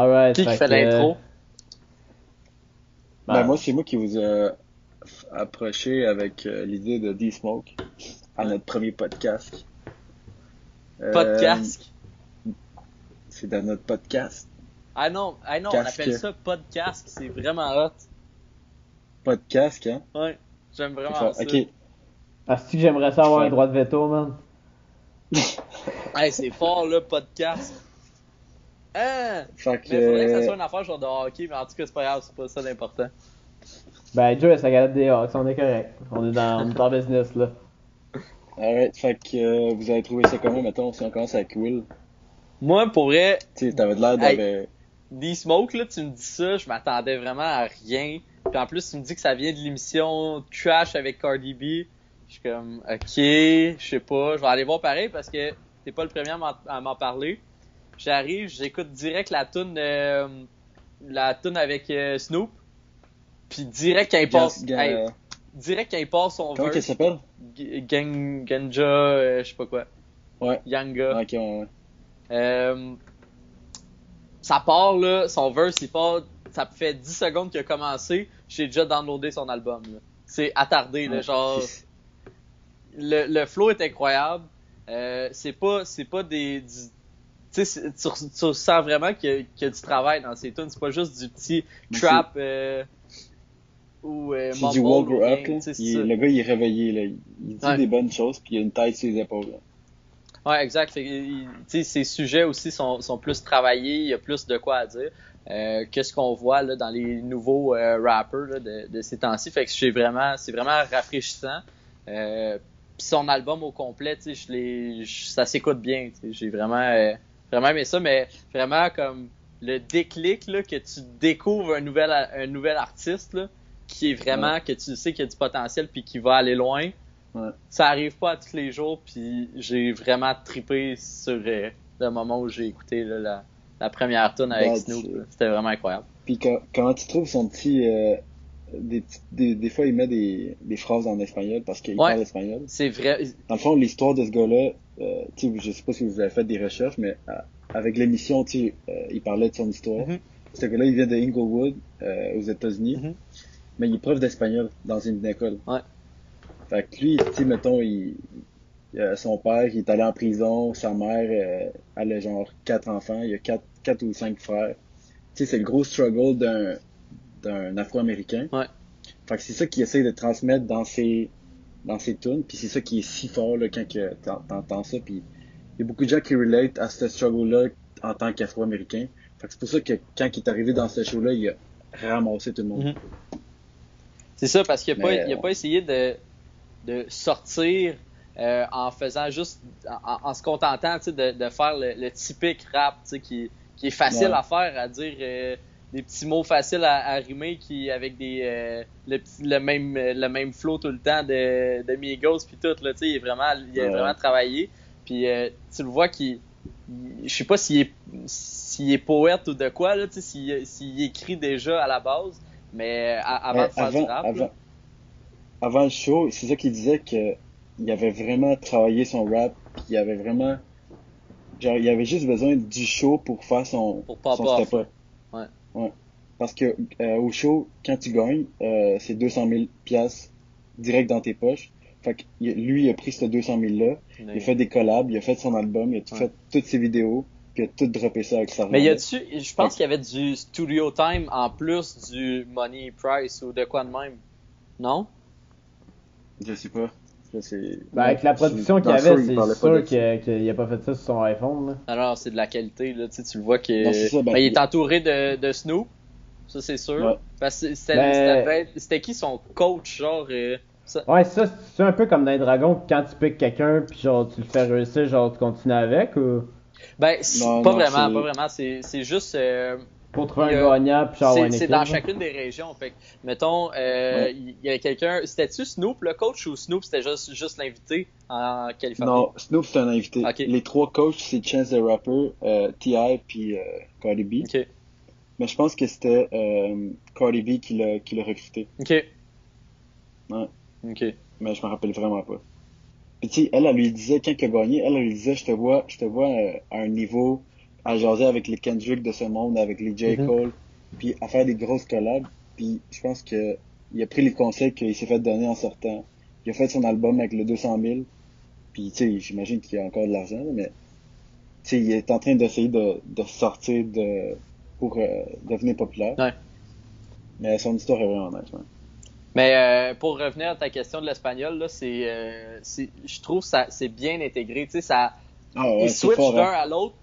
Alright. Qui qui fait l'intro? Ben, Ben, moi, c'est moi qui vous a f- approché avec euh, l'idée de D-Smoke à notre premier podcast. Euh, Podcast? C'est dans notre podcast. Ah non, ah non on appelle ça podcast, c'est vraiment hot. Podcast, hein? Ouais, j'aime vraiment ça. Ok. Est-ce que j'aimerais ça avoir un droit de veto, man? Hey, c'est fort là, podcast. Hein? Fait que, Mais faudrait que ça soit une affaire genre de hockey, mais en tout cas, c'est pas grave, c'est pas ça l'important. Ben, Joe, sa galette des Hawks, on est correct. On est dans, on est business, là. alright, fait que euh, vous avez trouvé ça comment, mettons, si on commence avec Will? Moi, pour vrai, Tu t'avais de l'air Hey. d'avoir... D-Smoke, là, tu me dis ça, je m'attendais vraiment à rien. Puis en plus, tu me dis que ça vient de l'émission Trash avec Cardi B. Je suis comme, ok, je sais pas, je vais aller voir pareil parce que t'es pas le premier à m'en parler. J'arrive, j'écoute direct la tune euh, la tune avec euh, Snoop. Puis direct quand il passe, hey, direct quand il passe son Comment verse, s'appelle? G- Gang, Ganja, euh, je sais pas quoi. Ouais. Yanga. Ok, ouais, ouais. Euh, ça part là, son verse il part, ça fait 10 secondes qu'il a commencé, j'ai déjà downloadé son album. C'est attardé là, Ouais. genre le, le flow est incroyable. Euh, c'est pas c'est pas des tu sais c'est- tu, re- tu sens vraiment qu'il y, a- qu'il y a du travail dans ces tunes, c'est pas juste du petit trap euh, ou euh, C'est du rien, Up, là. Il- le gars, il est réveillé, là. Il dit Ouais. des bonnes choses, puis il a une tête sur les épaules. là. Ouais, exact. Il- ces sujets aussi sont, sont plus travaillés, il y a plus de quoi à dire euh, que ce qu'on voit là, dans les nouveaux euh, rappers là, de, de ces temps-ci? Fait que c'est vraiment, vraiment rafraîchissant. Euh, son album au complet, je ça s'écoute bien. J'ai vraiment, euh, vraiment aimé ça, mais vraiment comme le déclic là, que tu découvres un nouvel, un nouvel artiste là, qui est vraiment que tu sais qu'il y a du potentiel puis qui va aller loin Ouais. ça arrive pas à tous les jours, puis j'ai vraiment trippé sur euh, le moment où j'ai écouté là, la, la première tune avec That's Snoop. C'était vraiment incroyable. Puis quand, comment tu trouves son petit... euh, des, des, des fois, il met des, des phrases en espagnol parce qu'il Ouais. parle espagnol. C'est vrai. Dans le fond, l'histoire de ce gars-là, euh, je sais pas si vous avez fait des recherches, mais euh, avec l'émission, euh, il parlait de son histoire. Mhm. Ce gars-là, il vient de Inglewood, euh, aux États-Unis, Mhm. mais il est prof d'espagnol dans une école. Ouais. Fait que lui, tu mettons, il, son père, il est allé en prison, sa mère, elle a genre quatre enfants, il y a quatre, quatre ou cinq frères. Tu sais, c'est le gros struggle d'un, d'un Afro-Américain. Ouais. Fait que c'est ça qu'il essaie de transmettre dans ses, dans ses tunes, puis c'est ça qui est si fort, là, quand que t'en- t'entends ça, puis il y a beaucoup de gens qui relate à ce struggle-là en tant qu'Afro-Américain. C'est pour ça que quand il est arrivé dans ce show-là, il a ramassé tout le monde. Mhm. C'est ça, parce qu'il a, pas, pas essayé de, de sortir euh, en faisant juste, en, en se contentant tu de, de faire le, le typique rap tu qui, qui est facile Ouais. à faire, à dire euh, des petits mots faciles à, à rimer qui avec des euh, le, petit- le même le même flow tout le temps de, de Migos puis tout là, tu sais, il est vraiment il a Ouais. vraiment travaillé puis euh, tu le vois qu'il il- je sais pas s'il est s'il est poète ou de quoi là, tu sais, s'il s'il écrit déjà à la base, mais euh, à- avant Ouais, de faire avant, du rap. avant, avant le show, c'est ça qu'il disait que il avait vraiment travaillé son rap, puis il avait vraiment genre il avait juste besoin du show pour faire son Pour pop son. Ouais. Parce que euh, au show, quand tu gagnes, euh, c'est 200 000 piastres direct dans tes poches. Fait que lui, il a pris ce 200 000 là, il a fait des collabs, il a fait son album, il a tout Ouais. fait toutes ses vidéos, puis il a tout droppé ça avec sa Mais y a-tu, je pense qu'il y avait du studio time en plus du money price ou de quoi de même. Non? Je sais pas. Ben, avec la production qu'il avait, c'est pas sûr qu'il qu'il a pas fait ça sur son iPhone, là. Alors c'est de la qualité là, tu sais, tu le vois ça, ben, Ben, il est entouré de, de Snoop, ça c'est sûr. Ouais. Parce que c'était, Ben- c'était, qui son coach genre euh, ça- Ouais, ça, c'est un peu comme dans les dragons, quand tu piques quelqu'un, puis genre, tu le fais réussir, genre, tu continues avec, ou? Ben c'est Non, pas non, vraiment, c'est- pas vraiment, c'est, c'est juste euh, pour trouver un a- gagnant, puis avoir c'est, une c'est équipe. dans là. chacune des régions. Fait que, mettons, euh, Ouais. il y a quelqu'un. C'était-tu Snoop le coach ou Snoop c'était juste, juste l'invité en Californie? Non, Snoop c'est un invité. Les trois coachs c'est Chance the Rapper, euh, T.I. puis euh, Cardi B. Mais je pense que c'était euh, Cardi B qui l'a qui l'a recruté. Ok. Ouais. Ok. Mais je me rappelle vraiment pas. Puis tu sais, elle, elle lui disait quand il a gagné, elle, elle lui disait je te vois, je te vois euh, à un niveau à jaser avec les Kendrick de ce monde, avec les J. Mhm. Cole, puis à faire des grosses collabs. Puis je pense que il a pris les conseils qu'il s'est fait donner en sortant. Il a fait son album avec le 200 000. Puis tu sais, j'imagine qu'il y a encore de l'argent, mais tu sais, il est en train d'essayer de, de sortir de pour euh, devenir populaire. Ouais. Mais son histoire est vraiment nice, ouais. Mais euh, pour revenir à ta question de l'espagnol, là, c'est, euh, je trouve ça c'est bien intégré. Tu sais, ça, Ah ouais, switchent fort, d'un hein. à l'autre,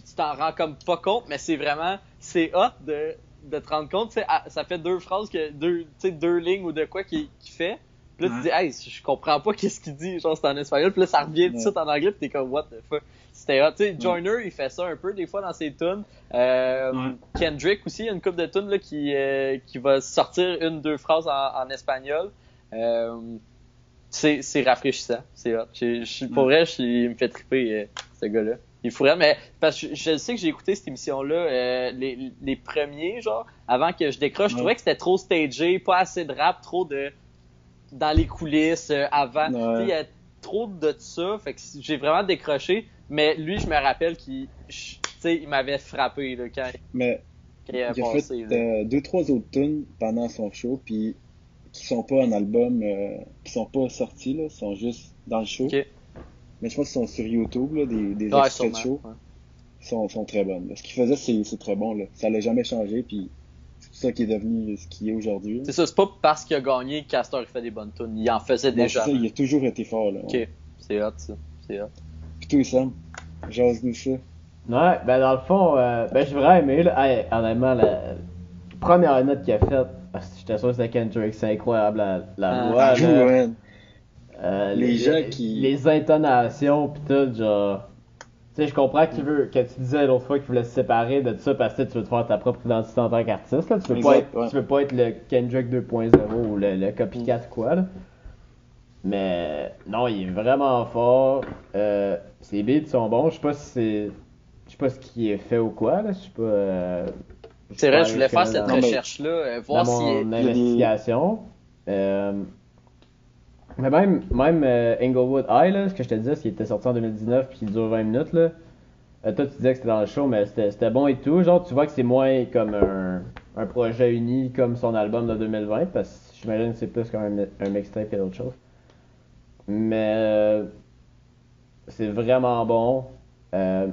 puis tu t'en rends comme pas compte, mais c'est vraiment, c'est hot de, de te rendre compte. ça fait deux phrases que deux, tu sais, deux lignes ou de quoi qu'il fait. Puis là, tu dis, hey, je comprends pas qu'est-ce qu'il dit, genre c'est en espagnol. Puis là, ça revient tout de suite en anglais, puis t'es comme, what the fuck? C'était hot. Tu sais, Joyner, il fait ça un peu des fois dans ses tunes. Euh, Ouais. Kendrick aussi, il y a une couple de tunes là, qui, euh, qui va sortir une, deux phrases en, en espagnol. Euh, c'est, rafraîchissant. C'est hot. Pour vrai, je- il me fait triper, ce gars-là. Il faudrait, mais parce que je, je sais que j'ai écouté cette émission-là, euh, les, les premiers, genre, avant que je décroche, je trouvais que c'était trop stagé, pas assez de rap, trop de dans les coulisses euh, avant. Ouais. Il y a trop de ça, fait que j'ai vraiment décroché. Mais lui, je me rappelle qu'il, il m'avait frappé là, quand, Mais quand il a il a passé. fait là. euh, deux trois autres tunes pendant son show puis qui sont pas en album euh, qui sont pas sortis là sont juste dans le show. Mais je pense qu'ils sont sur YouTube là des, des Ouais, extraits de show ouais. sont, sont très bonnes là. ce qu'il faisait c'est c'est très bon là ça allait jamais changer puis c'est ça qu'il est devenu ce qu'il est aujourd'hui. C'est ça, c'est pas parce qu'il a gagné que Castor il fait des bonnes tunes. Il en faisait Non, déjà. ça, il a toujours été fort là Ok, c'est hot ça. C'est hot. puis toi Sam jase-nous ça Ouais, ben dans le fond, euh, ben j'ai vraiment aimé, là. Hey, honnêtement, la première note qu'il a faite, ah, j'étais sûr que c'était Kendrick, c'est incroyable la, la Ah, voix, Ah, là. Euh, Les gens qui- Les intonations pis tout, genre. Tu sais, je comprends que tu veux, que tu disais l'autre fois qu'il voulait se séparer de tout ça parce que tu veux te faire ta propre identité en tant qu'artiste, là. Tu veux, pas être, ouais. tu veux pas être le Kendrick 2.0 ou le, le copycat ou quoi, là. Mais non, il est vraiment fort. Euh, ses beats sont bons. Je sais pas si c'est. Je sais pas ce qui est fait ou quoi, là. Je sais pas. euh, C'est vrai, je voulais faire cette recherche-là, euh, voir dans si. mon investigation. Euh, mais même, même euh, Inglewood High, là, ce que je te disais, ce qui était sorti en 2019 puis qui dure 20 minutes, là. euh, toi, tu disais que c'était dans le show, mais c'était bon et tout. Genre, tu vois que c'est moins comme un, un projet uni comme son album de 2020, parce que j'imagine que c'est plus comme un, un mixtape que d'autres choses. Mais euh, c'est vraiment bon. Euh,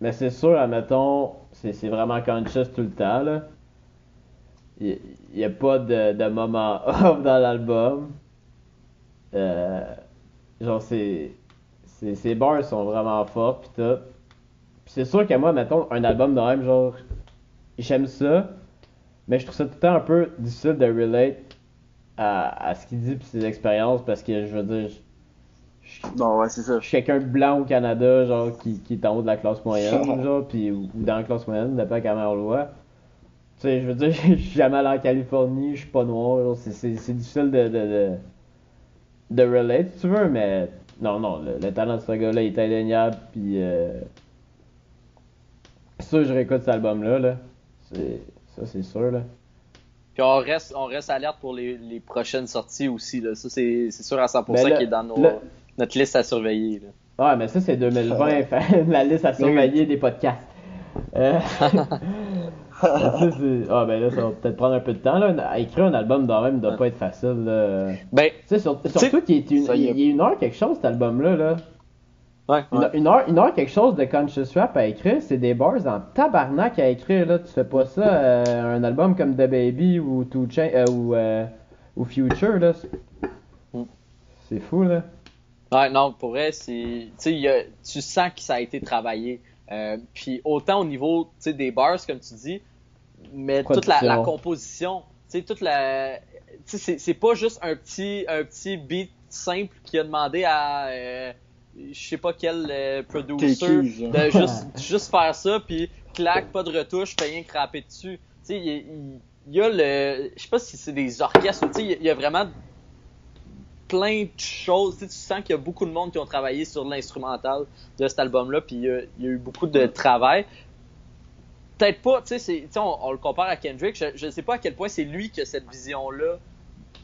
mais c'est sûr, admettons, c'est c'est vraiment conscious tout le temps. Il n'y a pas de, de moment off dans l'album. Euh, genre, c'est. c'est- Ses bars sont vraiment forts, pis tout. Pis c'est sûr que moi, mettons, un album de même, genre. J'aime ça, mais je trouve ça tout le temps un peu difficile de relate à, à ce qu'il dit pis ses expériences, parce que je veux dire. je- je- non ouais c'est ça je suis quelqu'un de blanc au Canada, genre, qui, qui est en haut de la classe moyenne, genre, puis, ou, ou dans la classe moyenne, dépend comment on le voit. Tu sais, je veux dire, je suis jamais allé en Californie, je suis pas noir, genre, c'est, c'est, c'est difficile de, de, de, de relate, si tu veux, mais non, non, le, le talent de ce gars-là est indéniable, puis euh, ça, je réécoute cet album-là, là. Ça, c'est sûr, là. Puis on reste, on reste alerte pour les, les prochaines sorties aussi. Là. Ça, c'est sûr à 100% Ben là- qui est dans nos, notre liste à surveiller. Là. Ouais, mais ça, c'est 2020, fait, la liste à surveiller des podcasts. Euh, c'est- ah, ben là, ça va peut-être prendre un peu de temps. Là. À écrire un album de même doit pas être facile. Là. Ben, Tu sais, sur- surtout qu'il est une, ça est. il est une heure quelque chose, cet album-là. Là. ouais. Une, une heure, une heure quelque chose de conscious rap à écrire, c'est des bars en tabarnak à écrire. Là. Tu fais pas ça euh, un album comme The Baby ou Two Chain, euh, ou, euh, ou Future. Là. C'est- Mm. C'est fou, là. Ouais, non, pour vrai, c'est, tu a- sens que ça a été travaillé. Puis autant au niveau, des bars, comme tu dis, mais toute la, composition, tu toute la, c'est, pas juste un petit, un petit beat simple qui a demandé à, euh, je sais pas quel euh, producer de juste, juste faire ça, puis clac, pas de retouche, fais rien que rapper dessus. Tu sais, il y, a- il- il y a le, je sais pas si c'est des orchestres, ou tu sais, il y a- vraiment plein de choses. Tu, sens qu'il y a beaucoup de monde qui ont travaillé sur l'instrumental de cet album-là, puis il y, a, il y a eu beaucoup de travail. Peut-être pas, tu sais, on, on le compare à Kendrick, je ne sais pas à quel point c'est lui qui a cette vision-là.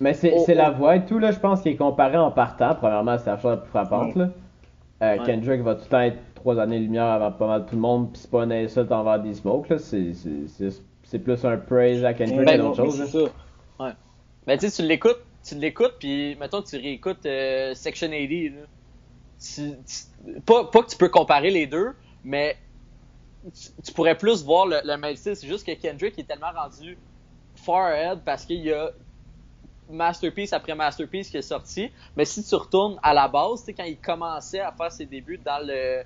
Mais c'est Oh, la oh. voix et tout, là, je pense qu'il est comparé en partant. Premièrement, c'est la chose la plus frappante, là. euh, Ouais. Kendrick va tout le temps être trois années-lumière avant pas mal tout le monde, puis c'est pas un insulte envers des smokes, là. C'est, plus un praise à Kendrick Ben, que d'autres mais choses. c'est ça. Ben, tu sais, tu l'écoutes, tu l'écoutes, puis mettons que tu réécoutes euh, Section 80, là. Tu- tu- pas, pas que tu peux comparer les deux, mais tu, pourrais plus voir le, le même style. C'est juste que Kendrick est tellement rendu far ahead parce qu'il y a masterpiece après masterpiece qui est sorti. Mais si tu retournes à la base, quand il commençait à faire ses débuts dans le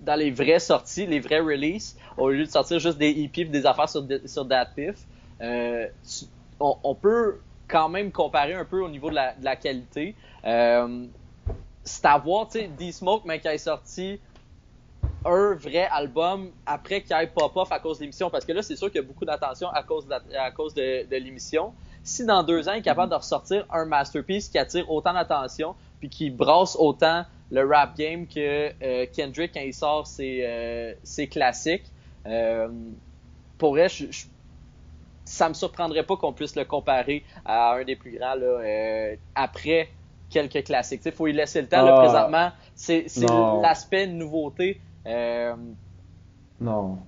dans les vraies sorties, les vrais releases, au lieu de sortir juste des EP et des affaires sur, sur DatPiff, euh, on, peut quand même comparer un peu au niveau de la, qualité. Euh, c'est à voir, tu sais, D-Smoke, mais qui a sorti un vrai album après qu'il ait pop-off à cause de l'émission. Parce que là, c'est sûr qu'il y a beaucoup d'attention à cause de, la- à cause de, de l'émission. Si dans deux ans, il est capable de ressortir un masterpiece qui attire autant d'attention, puis qui brasse autant le rap game que euh, Kendrick quand il sort ses, euh, ses classiques, euh, pour vrai, je, je- ça me surprendrait pas qu'on puisse le comparer à un des plus grands là, euh, après quelques classiques. Il faut y laisser le temps. là, Ah. présentement, c'est l'aspect nouveauté. Euh, Non.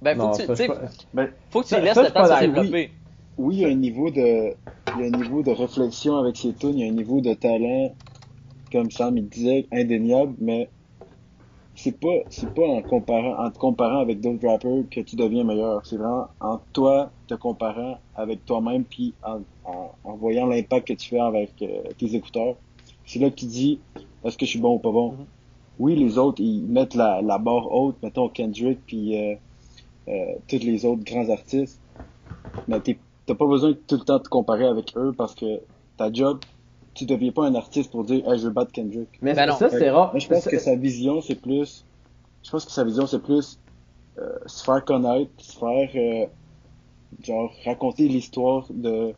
ben, faut non, que tu ça, pas- Ben, faut que tu ça- laisses ça, le temps de se développer. oui, il y a un niveau de, il y a un niveau de réflexion avec ses tunes, il y a un niveau de talent, comme Sam il disait, indéniable, mais c'est pas, c'est pas en comparant, en te comparant avec d'autres rappers que tu deviens meilleur. C'est vraiment en toi te comparant avec toi-même puis en, en, en voyant l'impact que tu fais avec euh, tes écouteurs. C'est là que tu dis, est-ce que je suis bon ou pas bon? Mhm. Oui, les autres, ils mettent la, la barre haute, mettons Kendrick puis euh, euh, tous les autres grands artistes. Mais t'es- t'as pas besoin de tout le temps te comparer avec eux parce que ta job, tu deviens pas un artiste pour dire hey, je veux battre Kendrick. Mais Ben non. ça, c'est rare. Moi, je pense que sa vision, c'est plus. Je pense que sa vision, c'est plus euh, se faire connaître, se faire euh, genre raconter l'histoire de.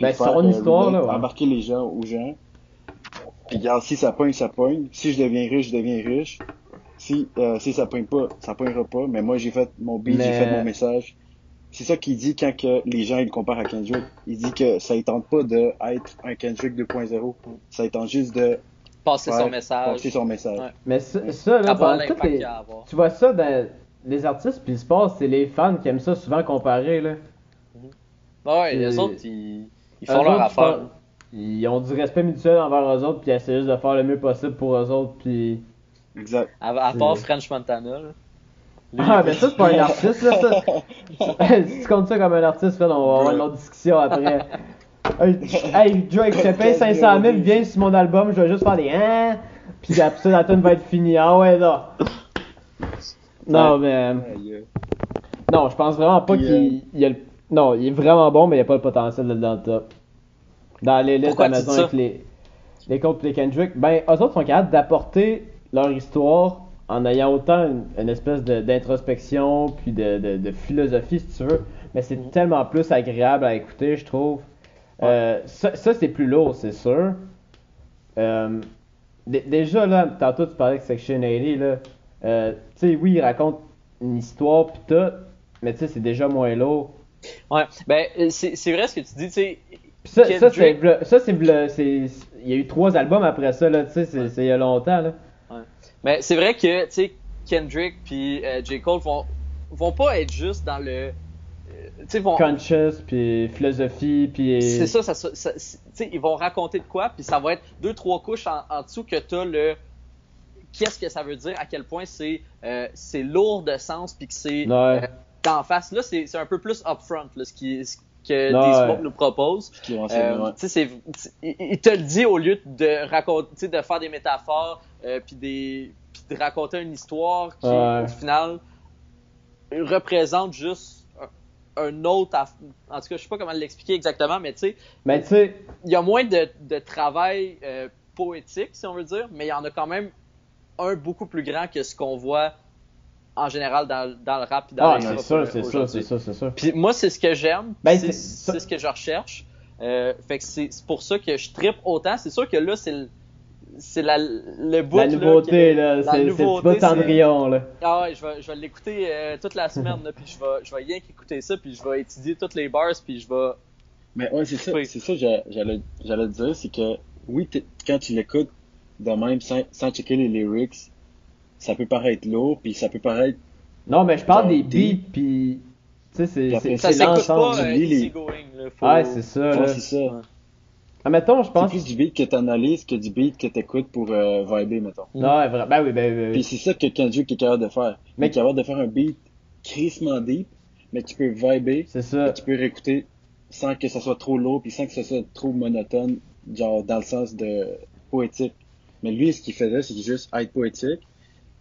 Ben, faire, son histoire, là, ouais. Embarquer les gens aux gens. Puis regarde, si ça pogne, ça pogne. Si je deviens riche, je deviens riche. Si, euh, si ça pogne pas, ça pognera pas. Mais moi, j'ai fait mon beat, j'ai fait mon message. C'est ça qu'il dit quand que les gens ils le comparent à Kendrick. Il dit que ça ne tente pas de être un Kendrick 2.0. Ça tente juste de Passer son message. passer son message. Ouais. Mais ça, ça, là, toutes les- tu vois ça dans les artistes puis le sport, c'est les fans qui aiment ça souvent comparer, là. Ouais, les autres, ils, ils font leur affaire. Ils ont du respect mutuel envers eux autres, puis ils essaient juste de faire le mieux possible pour eux autres, puis... Exact. À, à part French Montana. Là. Ah, mais ça, c'est pas un artiste, là, ça. si tu comptes ça comme un artiste, Fred, on va avoir une autre discussion après. Hey, hey, Drake, je te paye 500 000, viens sur mon album, je vais juste faire des hein, puis après ça, la tune va être finie. Ah ouais, non. Non, mais... Aïe, euh, Non, je pense vraiment pas qu'il il a le... Non, il est vraiment bon, mais il a pas le potentiel d'être dans le top. Dans les listes Amazon avec les, les Colts et les Kendrick, ben, eux autres sont capables d'apporter leur histoire en ayant autant une, une espèce d'introspection puis de, de, de philosophie, si tu veux. Mais c'est Mhm. tellement plus agréable à écouter, je trouve. Euh, ça, ça, c'est plus lourd, c'est sûr. Euh, dé- déjà, là, tantôt, tu parlais de Section 80, là. Euh, tu sais, oui, il raconte une histoire pis tout, mais tu sais, c'est déjà moins lourd. Ouais, ben, c'est c'est vrai ce que tu dis, tu sais. Pis ça, ça, c'est, il y a eu trois albums après ça, là, tu sais, c'est, il y a longtemps, là. Mais c'est vrai que, tu sais, Kendrick puis euh, J. Cole vont, vont pas être juste dans le. euh, tu sais, vont. Conscious, puis philosophie, puis... C'est ça, ça, ça- tu ils vont raconter de quoi, puis ça va être deux, trois couches en, en dessous que t'as le. Qu'est-ce que ça veut dire, à quel point c'est euh, c'est lourd de sens, puis que c'est Ouais. euh, d'en face. Là, c'est c'est un peu plus upfront, là, ce, qui, ce que Ouais. D-Smoke nous propose. Euh, c'est- il, il te le dit au lieu de raconter, de faire des métaphores, euh, puis des, puis de raconter une histoire qui, Ouais. au final, représente juste un, un autre. aff- En tout cas, je sais pas comment l'expliquer exactement, mais tu sais, Mais il y a moins de, de travail euh, poétique, si on veut dire, mais il y en a quand même un beaucoup plus grand que ce qu'on voit en général dans, dans le rap et dans ah, les c'est euh, c'est aujourd'hui. c'est sûr, c'est sûr. Puis moi, c'est ce que j'aime. Ben, c'est c'est- c'est ce que je recherche. Euh, fait que c'est c'est pour ça que je trippe autant. C'est sûr que là, c'est le, c'est la, le bout La nouveauté, là, la c'est, le nouveauté, bout c'est- Cendrillon, là. Ah ouais, je vais, je vais l'écouter euh, toute la semaine, là, puis je vais, je vais rien qu'écouter ça, puis je vais étudier toutes les bars, puis je vais... Mais ouais, c'est ça, Oui. c'est ça, j'a- j'allais, j'allais te dire, c'est que, oui, quand tu l'écoutes, de même, sans, sans checker les lyrics, ça peut paraître lourd, puis ça peut paraître Non, mais je parle des beats, puis. Tu sais, c'est- c'est c'est l'ensemble. pas euh, les-. Faut... Ouais, c'est ça, Ouais, c'est ça. Ah, mettons, je C'est pense. plus du beat que t'analyses que du beat que t'écoutes pour euh, vibrer, mettons. Non, ouais, vrai- ben oui, ben oui. Puis c'est ça que Kendrick est capable de faire. Mais- Il est capable de faire un beat crissement deep, mais tu peux vibrer, C'est ça. et tu peux réécouter sans que ça soit trop lourd, puis sans que ça soit trop monotone, genre dans le sens de poétique. Mais lui, ce qu'il faisait, c'est juste être poétique,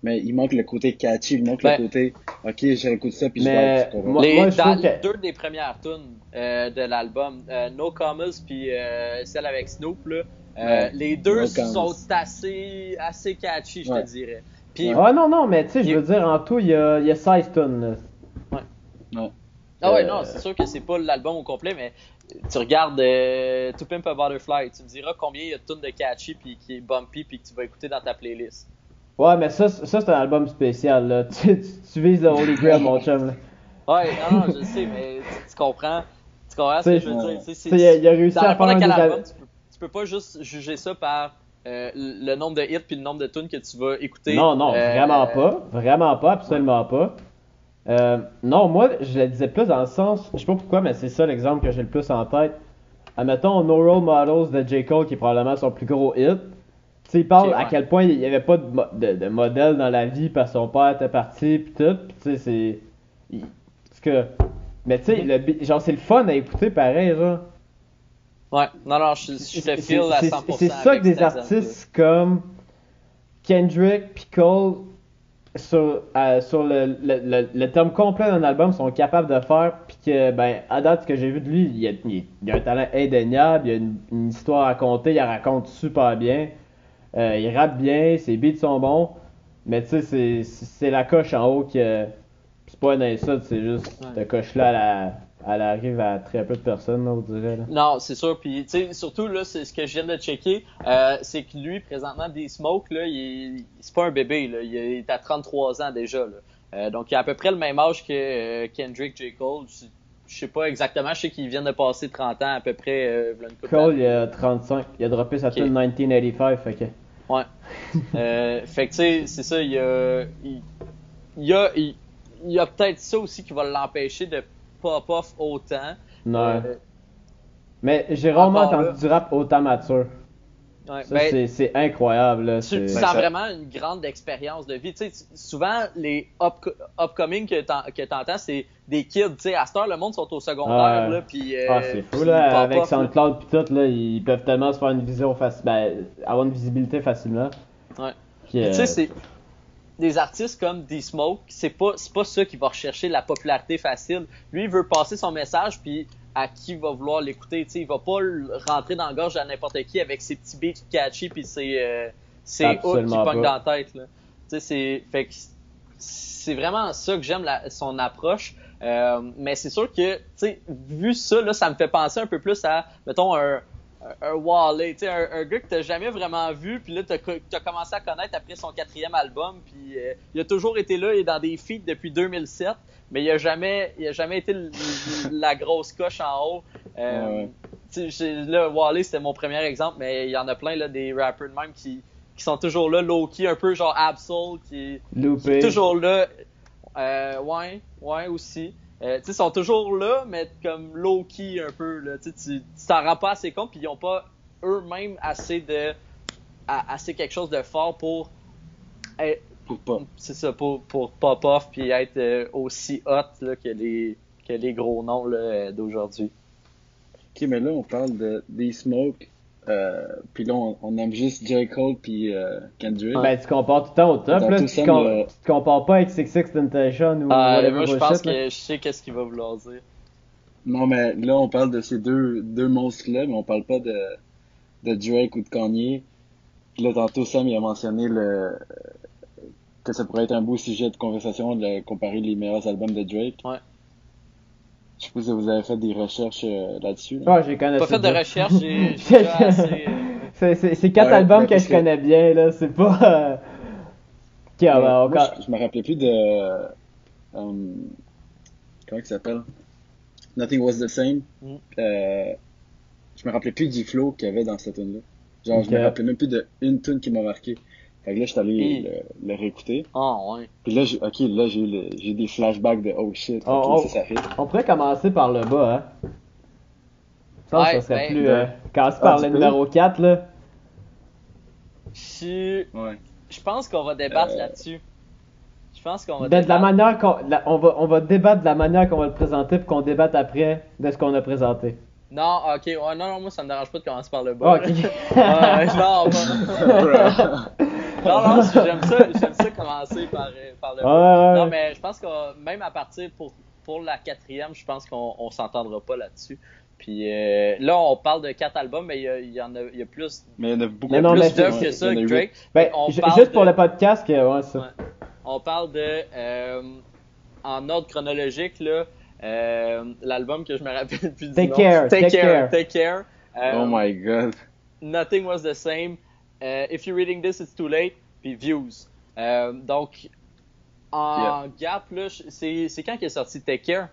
mais il manque le côté catchy, il manque Ben- le côté, ok, j'écoute ça, puis Mais je comprends? moi- Les, je dans que- deux des premières tunes euh, de l'album, euh, No Commas puis euh, celle avec Snoop, là, euh, Ouais. les deux No sont assez, assez catchy, je Ouais. te dirais. Puis, Ouais, non, non, mais tu sais, je veux dire, en tout, il y a, il y a 16 tonnes, là. ah ouais, non, c'est sûr que c'est pas l'album au complet, mais tu regardes euh, To Pimp a Butterfly, tu me diras combien il y a de tunes de catchy puis qui est bumpy puis que tu vas écouter dans ta playlist. Ouais, mais ça, ça c'est un album spécial, là. Tu, tu, tu vises le Holy Grail, mon chum, là. Ouais, non, non, je sais, mais tu, tu comprends. Tu comprends ce que je veux dire? c'est- il a, il a réussi à faire des album, al- tu peux, tu peux pas juste juger ça par euh, le nombre de hits puis le nombre de tunes que tu vas écouter. Non, non, Euh, vraiment pas. Vraiment pas, absolument pas. Euh, non, moi, je le disais plus dans le sens, je sais pas pourquoi, mais c'est ça l'exemple que j'ai le plus en tête. Admettons No Role Models de J. Cole, qui est probablement son plus gros hit. Tu sais, il parle à quel point il y avait pas de, mo- de, de modèle dans la vie parce que son père était parti, pis tout. Tu sais, c'est. il- que. Mais tu sais, le genre, c'est le fun à écouter pareil, genre. Ouais, non, non, je, je te feel à c'est- 100%. C'est ça que des artistes comme Kendrick puis Cole sur, euh, sur le, le, le, le tome complet d'un album sont capables de faire puis que ben à date ce que j'ai vu de lui il a, il, il a un talent indéniable il a une, une histoire à raconter il la raconte super bien euh, il rappe bien ses beats sont bons mais tu sais c'est la coche en haut que c'est pas un insulte c'est juste cette coche là elle, elle arrive à très peu de personnes là, on dirait là. Non, c'est sûr. Puis, tu sais, surtout, là, c'est ce que je viens de checker, euh, c'est que lui, présentement, des Smoke, là, il est, c'est pas un bébé, là. Il est à 33 ans déjà, là. Euh, donc, il a à peu près le même âge que euh, Kendrick J. Cole. Je, sais pas exactement, je sais qu'il vient de passer 30 ans à peu près, euh, Cole il a 35 il a droppé sa Ok. tune 1985 fait que Ouais. euh, fait que tu sais, c'est ça, il y a, il, y a, il, a peut-être ça aussi qui va l'empêcher de pop off autant. non Euh, Mais j'ai rarement entendu là. du rap autant mature. Ouais, ben, c'est- incroyable. Là. tu, tu sens ça- vraiment une grande expérience de vie. Tu sais, souvent, les up- upcoming que que t'entends, c'est des kids. Tu sais, à cette heure, le monde sont au secondaire, puis... euh, Ah, c'est fou, là. Avec. SoundCloud pis tout, là, ils peuvent tellement se faire une vision facile. Ben, avoir une visibilité facilement. Ouais. Euh, Tu sais, c'est des artistes comme D-Smoke, c'est pas, pas ça qui va rechercher la popularité facile. Lui, il veut passer son message, puis à qui va vouloir l'écouter. Tu sais, il va pas rentrer dans la gorge à n'importe qui avec ses petits beats catchy, puis ses, euh, ses hooks qui pognent dans la tête. Là. Tu sais, c'est, fait que c'est vraiment ça que j'aime son approche. Euh, mais c'est sûr que, tu sais, vu ça, là, ça me fait penser un peu plus à, mettons, un, un, tu sais, un, un gars que t'as jamais vraiment vu, puis là, t'as, t'as commencé à connaître après son quatrième album, puis euh, il a toujours été là, est dans des feats depuis 2007, mais il a jamais, il a jamais été la grosse coche en haut. Euh, Ouais, là, Wale, c'était mon premier exemple, mais il y en a plein, là, des rappers de même qui, qui sont toujours là, low-key, un peu genre Absol, qui, est toujours là. Euh, ouais, ouais aussi. Euh, ils sont toujours là, mais comme low-key un peu. Là. Tu sais, tu t'en rends pas assez compte, puis ils ont pas eux-mêmes assez de assez quelque chose de fort pour être- Pour pas. c'est ça pour pour pop off puis être euh, aussi hot là, que les que les gros noms là, euh, d'aujourd'hui. Ok, mais là, on parle de D-Smoke, euh, puis là, on, on aime juste J. Cole puis euh, Kendrick. Ben, tu compares tout le temps au top, Dans là. tout Tu, ça, com- mais- tu te compares pas avec 66 Temptation ou Euh, whatever moi je pense là. que je sais qu'est-ce qu'il va vouloir dire. Non, mais là, on parle de ces deux, deux monstres-là, mais on parle pas de, de Drake ou de Kanye. Puis là, tantôt, Sam, il a mentionné le, que ça pourrait être un beau sujet de conversation de comparer les meilleurs albums de Drake. Ouais. Je sais pas si vous avez fait des recherches euh, là-dessus. là. Ouais, j'ai connais Pas fait de déjà. recherche, j'ai euh, C'est- quatre Ouais, albums que je que- connais bien, là. C'est pas. euh, moi, encore. je, je me rappelais plus de. euh, comment il s'appelle? Nothing Was the Same. Mm. Euh, je me rappelais plus du flow qu'il y avait dans cette tune là Genre, je me rappelais même plus de une tune qui m'a marqué. Fait que là, je suis allé Et- le, le réécouter. Ah, ouais. Puis là, j'ai- ok, là, j'ai eu le- j'ai eu des flashbacks de oh shit, Oh, ok, oh. ça, ça fait. On pourrait commencer par le bas, hein. Je pense Ouais, que ça serait ben- plus. Euh, commencer par Ah, le numéro 4, là. Je, Ouais. je pense qu'on va débattre Euh, là-dessus. Je pense qu'on va Ben, de la débattre. manière qu'on. la- on, va, on va débattre de la manière qu'on va le présenter, puis qu'on débatte après de ce qu'on a présenté. Non, ok, ouais, non, non, moi ça me dérange pas de commencer par le bas. Ah, ok. Ouais, non, pas- non, non, j'aime ça, j'aime ça commencer par, euh, par le Ouais, bas. ouais, Non, mais je pense que même à partir pour, pour la quatrième, je pense qu'on on s'entendra pas là-dessus. Puis euh, là, on parle de quatre albums, mais il y, en a, il y a plus, Mais il y en a beaucoup Mais non, plus d'œuvres que ça que. Drake. Ben, On ju- parle juste pour le podcast, que, ouais, ça. Ouais. On parle de, euh, en ordre chronologique, là, euh, l'album que je me rappelle plus du Take nom. Care, Take, Take Care. Care. Take Care. Euh, Oh my god. Nothing Was the Same. Euh, If You're Reading This, It's Too Late. Puis Views. Euh, donc, en gap, là, je- c'est c'est quand qu'il est sorti Take Care?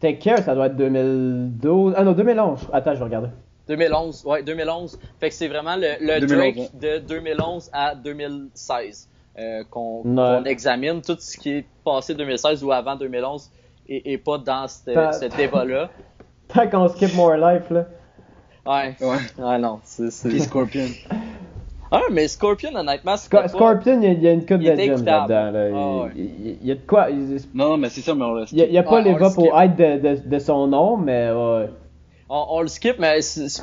Take Care, ça doit être 2012. Ah non, 2011. Attends, je vais regarder. 2011, ouais, 2011. Fait que c'est vraiment le, le 2011, Drake ouais. de 2011 à 2016 euh, qu'on examine. Tout ce qui est passé 2016 ou avant 2011 et, et pas dans ce débat-là. Tant qu'on skip More Life, là. Ouais. Ouais. Ouais, non. c'est Puis Scorpion. Ah, mais Scorpion, honnêtement, c'est Sco- pas... Scorpion, il y a, il y a une coupe de gems là-dedans. Là. Ah ouais. il, il y a de quoi. Il Non, non, mais c'est ça, mais on le il y a, il y a pas Ouais, les on skip. pour être de, de, de son nom, mais ouais. On, on le skip, mais c'est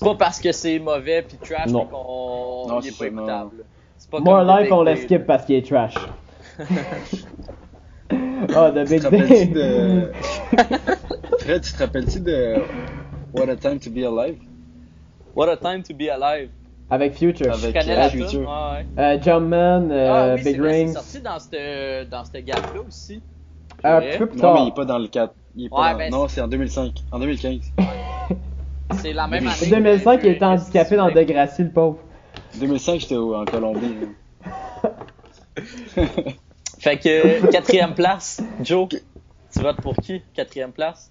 pas parce que c'est mauvais puis trash Non. qu'on Non, il est c'est pas écoutable. C'est pas More Life, on le skip parce qu'il est trash. oh, The Tu Big te rappelles-tu Day. de. Fred, tu te rappelles-tu de What a Time to Be Alive? What a time to be alive. Avec Future. Avec- euh, Future. tune. Ouais. Euh, Jumpman, euh, ah oui, Big c'est sorti dans cette dans cette gap là aussi. Un vrai. peu plus Non, mais il est tard. pas dans le 4. Il est pas Ouais, dans- ben, Non, c'est en 2005. En 2015. C'est la même année. En 2005, que- il était handicapé dans. Degrassi, le pauvre. 2005, j'étais au- en Colombie. hein. Fait que quatrième place, Joe. Tu votes pour qui? Quatrième place?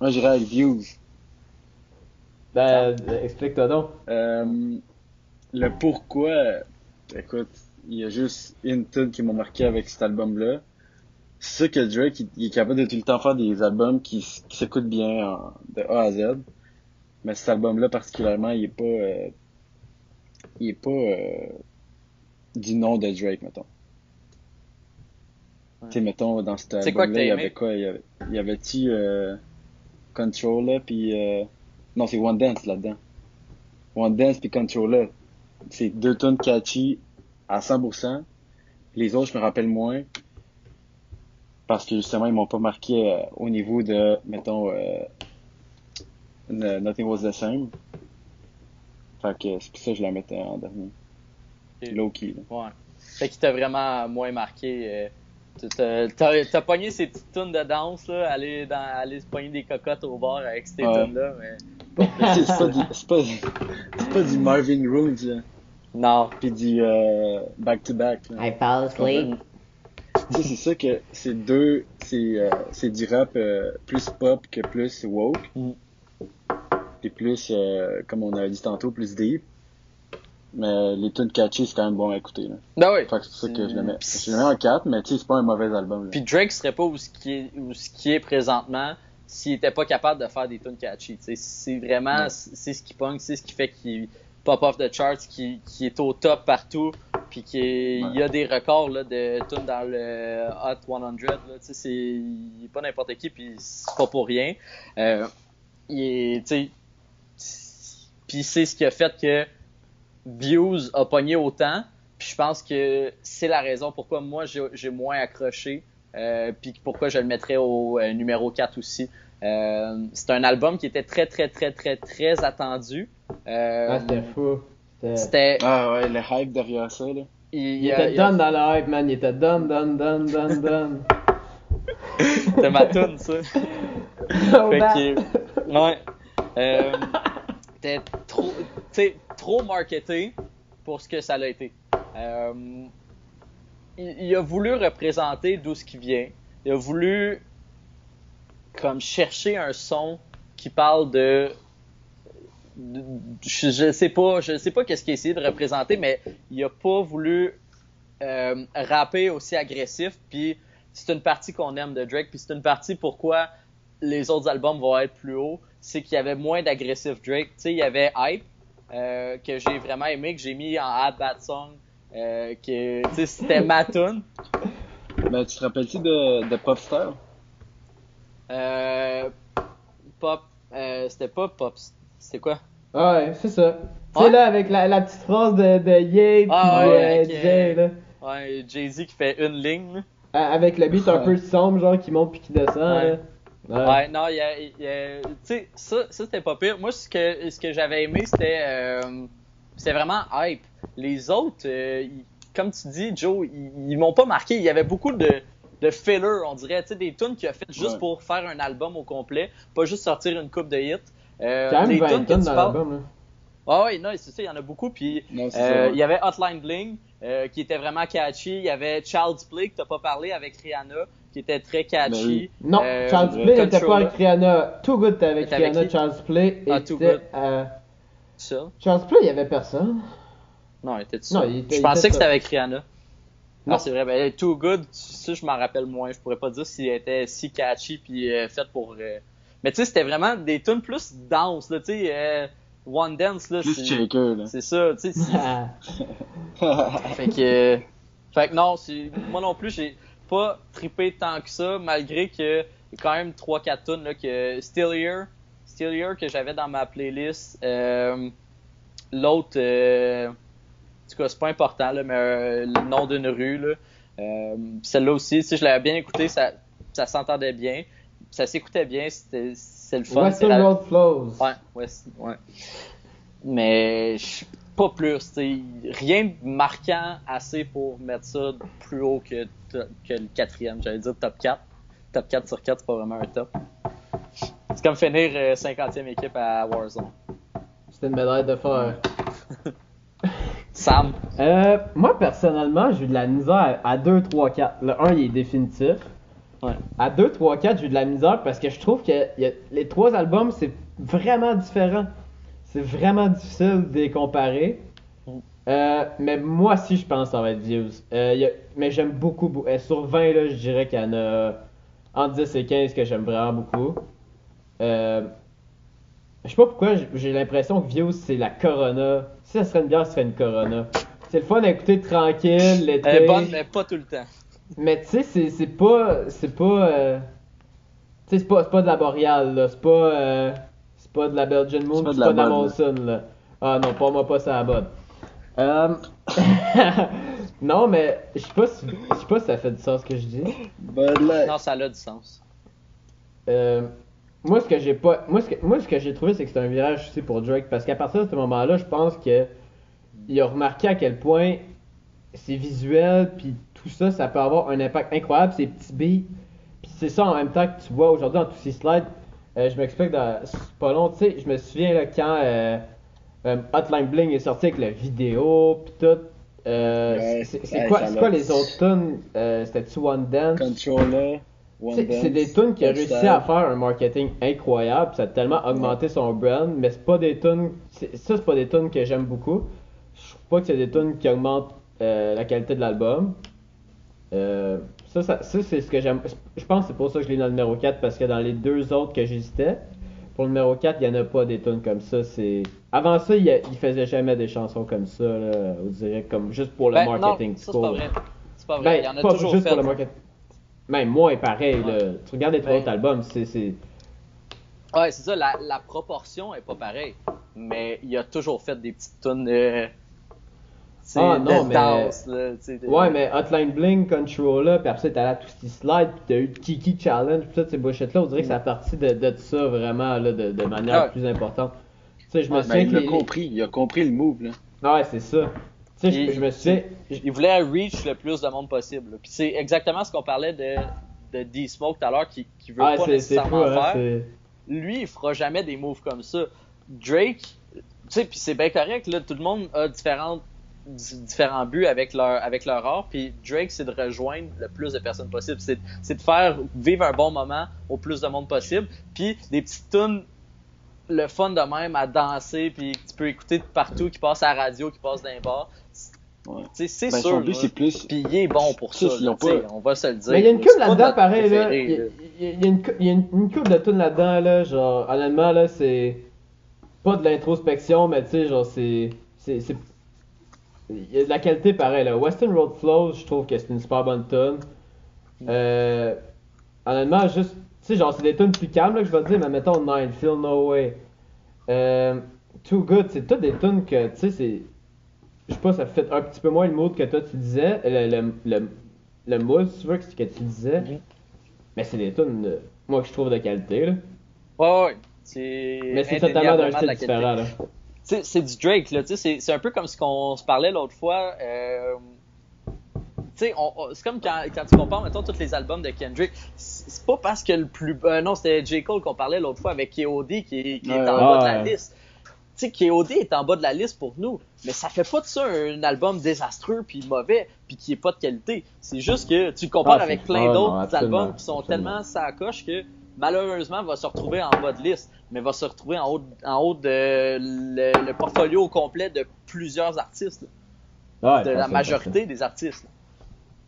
Moi, j'irais avec Views. Ben, euh, explique-toi donc. Euh, le pourquoi, euh, écoute, il y a juste une tune qui m'a marqué avec cet album-là. C'est sûr que Drake, il, il est capable de tout le temps faire des albums qui, qui s'écoutent bien en- de A à Z. Mais cet album-là, particulièrement, il est pas, euh, il est pas, euh, du nom de Drake, mettons. Ouais. Tu sais, mettons, dans cet album-là, il y avait quoi? Il y avait, avait-tu, euh, Controller, puis euh, non, c'est One Dance là-dedans. One Dance puis Controller. C'est deux tunes catchy à 100%. Les autres, je me rappelle moins. Parce que justement, ils m'ont pas marqué euh, au niveau de, mettons, euh, Nothing Was the Same. Fait que c'est pour ça que je la mettais en dernier. Ok. Low-key. là. Ouais. Fait qu'il t'a vraiment moins marqué. euh, t'as- pogné ces petites tunes de danse, là, aller, dans, aller se pogner des cocottes au bar avec ces Ouais. tunes-là, mais. C'est c'est pas pas, c'est pas du Marvin Rooms, là. Non. Puis du euh, back-to-back. là. I fall asleep. Tu sais, c'est ça que c'est deux, c'est euh, c'est du rap euh, plus pop que plus woke. Mm. Et plus, euh, comme on a dit tantôt, plus deep. Mais les tunes catchy, c'est quand même bon à écouter. Là. Ben oui. Fait que c'est pour ça que je le mets. Je le mets en 4, mais tu sais, c'est pas un mauvais album. Là. Puis Drake serait pas où ce qui est, où ce qui est présentement s'il était pas capable de faire des tunes catchy. C'est vraiment, c'est ce qui punk, c'est ce qui fait qu'il pop off the charts, qui, qui est au top partout, puis qu'il il y a des records là, de tunes dans le Hot 100. Là, tu sais, c'est, il est pas n'importe qui, puis c'est pas pour rien. Euh, il est, puis c'est ce qui a fait que Views a pogné autant. Puis je pense que c'est la raison pourquoi moi j'ai j'ai moins accroché. Euh, puis pourquoi je le mettrais au euh, numéro 4 aussi. Euh, c'est un album qui était très très très très très attendu. Euh, Ah, c'était fou. C'était- Ah ouais, le hype derrière ça, là. il, Il y a- était il y a- done dans le hype, man. Il était done, done, done, done, done. C'était ma tune ça. Oh, Fait que, ouais. Euh, C'était trop, tu sais, trop marketé pour ce que ça l'a été. Euh, il, il a voulu représenter d'où ce qui vient. Il a voulu comme chercher un son qui parle de je, sais pas, je sais pas qu'est-ce qu'il a essayé de représenter, mais il a pas voulu euh, rapper aussi agressif. Puis c'est une partie qu'on aime de Drake. Puis c'est une partie pourquoi les autres albums vont être plus hauts. C'est qu'il y avait moins d'agressif Drake. Tu sais, il y avait Hype euh, que j'ai vraiment aimé, que j'ai mis en Ad Bad Song. Euh, que c'était ma tune. Ben, tu te rappelles-tu de, de Popstar? Euh, pop, euh, c'était pas Pop, c'était quoi? Ah ouais, c'est ça. Tu Ouais. sais, là, avec la, la petite phrase de, de Ye Ah puis ouais, euh, Jay, là. Ouais, Jay-Z qui fait une ligne. là. Avec le beat un Ouais. peu sombre, genre, qui monte puis qui descend, Ouais. là. Ouais. Ouais, non, il y a, y a- tu sais, ça, ça c'était pas pire. Moi, ce que, ce que j'avais aimé, c'était, euh, c'était vraiment hype. Les autres, euh, ils- comme tu dis, Joe, ils, ils m'ont pas marqué. Il y avait beaucoup de, de filler, on dirait, tu sais, des tunes qu'il a fait juste Ouais. pour faire un album au complet, pas juste sortir une coupe de hits. Euh, Quand même 20 tunes que tu parles-. Ah oui, non, c'est ça, il y en a beaucoup. Puis Non, euh, ça. il y avait Hotline Bling euh, qui était vraiment catchy. Il y avait Child's Play que t'as pas parlé avec Rihanna qui était très catchy. Ben. Non, Euh, vrai. Play n'était pas avec Rihanna. Too Good t'es avec Rihanna. Charles Play Ah, était Too Good. Ça? Charles Play, il y avait personne. Non, il était tout seul. était- Je pensais était que c'était avec Rihanna. Non. Ah, c'est vrai. Ben, Too Good, ça, je m'en rappelle moins. Je pourrais pas dire s'il était si catchy puis euh, fait pour. euh, Mais tu sais, c'était vraiment des tunes plus danse, là. Tu sais, euh, One Dance, là. Plus c'est- shaker, là. C'est ça, tu sais. c'est- Ah. Fait que, euh, fait que non, c'est- moi non plus, j'ai pas trippé tant que ça, malgré que il y a quand même 3-4 tunes là, que Still Here, Still Here que j'avais dans ma playlist. Euh, L'autre, euh, en tout cas, c'est pas important, là, mais euh, le nom d'une rue, là. Euh, Celle-là aussi, sais, je l'avais bien écouté, ça, ça s'entendait bien, ça s'écoutait bien, c'était c'est le fun. Western ra- Road Flows. Ouais, ouais, ouais. Mais je- pas plus, rien de marquant assez pour mettre ça plus haut que, le quatrième. J'allais dire top 4. Top 4 sur 4, c'est pas vraiment un top. C'est comme finir euh, 50e équipe à Warzone. C'était une médaille de fer. Sam, Euh, moi, personnellement, j'ai eu de la misère à 2, 3, 4. Le 1, il est définitif. Ouais. À 2, 3, 4, j'ai eu de la misère parce que je trouve que y a- les trois albums, c'est vraiment différent. C'est vraiment difficile de les comparer. Mm. Euh, mais moi aussi, je pense que ça va être Views. Euh, y a- mais j'aime beaucoup. beaucoup. Euh, sur 20, là, je dirais qu'il y en a entre 10 et 15 que j'aime vraiment beaucoup. Je sais pas pourquoi j'ai- l'impression que Views c'est la Corona. Si ça serait une bière, ce serait une Corona. C'est le fun à écouter tranquille l'été. elle est bonne, mais pas tout le temps. Mais tu sais, c'est, c'est pas. C'est pas. euh, Tu sais, c'est pas, c'est pas de la Boreal, là. C'est pas. euh, C'est pas de la Belgian Moon, C'est pas de pas la de la Bud, là. Molson, là. Ah non, pas moi, pas ça la bonne. Euh... non, mais je sais pas si. Je sais pas si ça fait du sens ce que je dis. Non, ça a du sens. Euh, moi, ce que j'ai pas, moi, ce que, moi, ce que j'ai trouvé, c'est que c'est un virage aussi pour Drake, parce qu'à partir de ce moment-là, je pense que il a remarqué à quel point c'est visuel, puis tout ça, ça peut avoir un impact incroyable, ces petits beats. Puis c'est ça en même temps que tu vois aujourd'hui dans tous ces slides. Euh, je m'explique dans pas long, tu sais, je me souviens là, quand euh, euh, Hotline Bling est sorti avec la vidéo, puis tout. Euh, c'est quoi, quoi les autres tunes C'était-tu One Dance? Controller. C'est des tunes qui a réussi à faire un marketing incroyable, ça a tellement augmenté son brand, mais c'est pas des tunes, ça c'est pas des tunes que j'aime beaucoup. Je trouve pas que c'est des tunes qui augmentent euh, la qualité de l'album. Euh, ça, ça, ça, c'est ce que j'aime. Je pense que c'est pour ça que je l'ai dans le numéro 4, parce que dans les deux autres que j'hésitais, pour le numéro 4, il y en a pas des tunes comme ça. C'est Avant ça, il, il faisait jamais des chansons comme ça, là, on dirait comme juste pour le Ben, marketing. non, ça c'est pas vrai. C'est pas vrai. Ben, Il y en a pas toujours juste fait. pour le marketing. Même moins pareil, Ouais. là. Tu regardes les trois Ben- autres albums, c'est. c'est- Ouais, c'est ça, la, la proportion est pas pareille. Mais il a toujours fait des petites tonnes de. sais, Ah, non, mais- là, de- Ouais, mais Hotline Bling, Controller, puis après ça, t'as là tous ces slides, puis t'as eu Kiki Challenge, puis toutes ces bullshit-là, on dirait que ça a parti de, de ça vraiment, là, de, de manière Ouais. plus importante. Tu sais, je me Ben, souviens il que a les- compris, il a compris le move, là. Ouais, c'est ça. Tu sais, je, Et- je me souviens. Il voulait reach le plus de monde possible. là. Puis c'est exactement ce qu'on parlait de, de D-Smoke tout à l'heure, qui, qui veut Ah, pas fou, nécessairement hein, faire. Lui, il fera jamais des moves comme ça. Drake, tu sais, puis c'est bien correct, là, tout le monde a différentes di- différents buts avec leur avec leur art puis Drake c'est de rejoindre le plus de personnes possible c'est c'est de faire vivre un bon moment au plus de monde possible puis des petites tunes le fun de même à danser, puis tu peux écouter de partout, qui passe à la radio, qui passe dans les bars. Ouais. Tu sais, c'est Ben, sûr. but, plus. Puis il est bon pour ça. Là, pas- On va se le dire. Mais il y a une coupe là-dedans, pareil, là. Il y, là. a- il y a une il y a une, une coupe de tunes là-dedans, là. Genre, honnêtement, là, c'est pas de l'introspection, mais tu sais, genre, c'est. c'est- c'est- Il y a de la qualité pareil, là. Western Road Flows, je trouve que c'est une super bonne tune. Euh. Honnêtement, juste. Tu sais, genre, c'est des tunes plus calmes, là, que je vais te dire, mais mettons Nine, Feel No Way. Euh, Too Good, c'est toutes des tunes que, tu sais, c'est. Je sais pas, ça fait un petit peu moins le mood que toi tu disais. Le, le, le, le mood, tu veux, que, tu disais. Mais c'est des tunes, euh, moi, que je trouve de qualité, là. Ouais, ouais. C'est Mais c'est totalement d'un style différent, là. C'est du Drake, là. Tu sais, c'est- un peu comme ce qu'on se parlait l'autre fois. Euh, c'est comme quand, quand tu compares, mettons, tous les albums de Kendrick. C'est pas parce que le plus. euh, non, c'était J. Cole qu'on parlait l'autre fois avec K.O.D. qui est, qui est en bas de la liste. Sais, K.O.D. est en bas de la liste pour nous. Mais ça fait pas de ça un album désastreux puis mauvais puis qui est pas de qualité. C'est juste que tu le compares Ah, avec plein d'autres albums qui sont absolument. tellement sacoche que malheureusement va se retrouver en bas de liste, mais va se retrouver en haut, en haut de le, le portfolio complet de plusieurs artistes, là, de la majorité des artistes. là.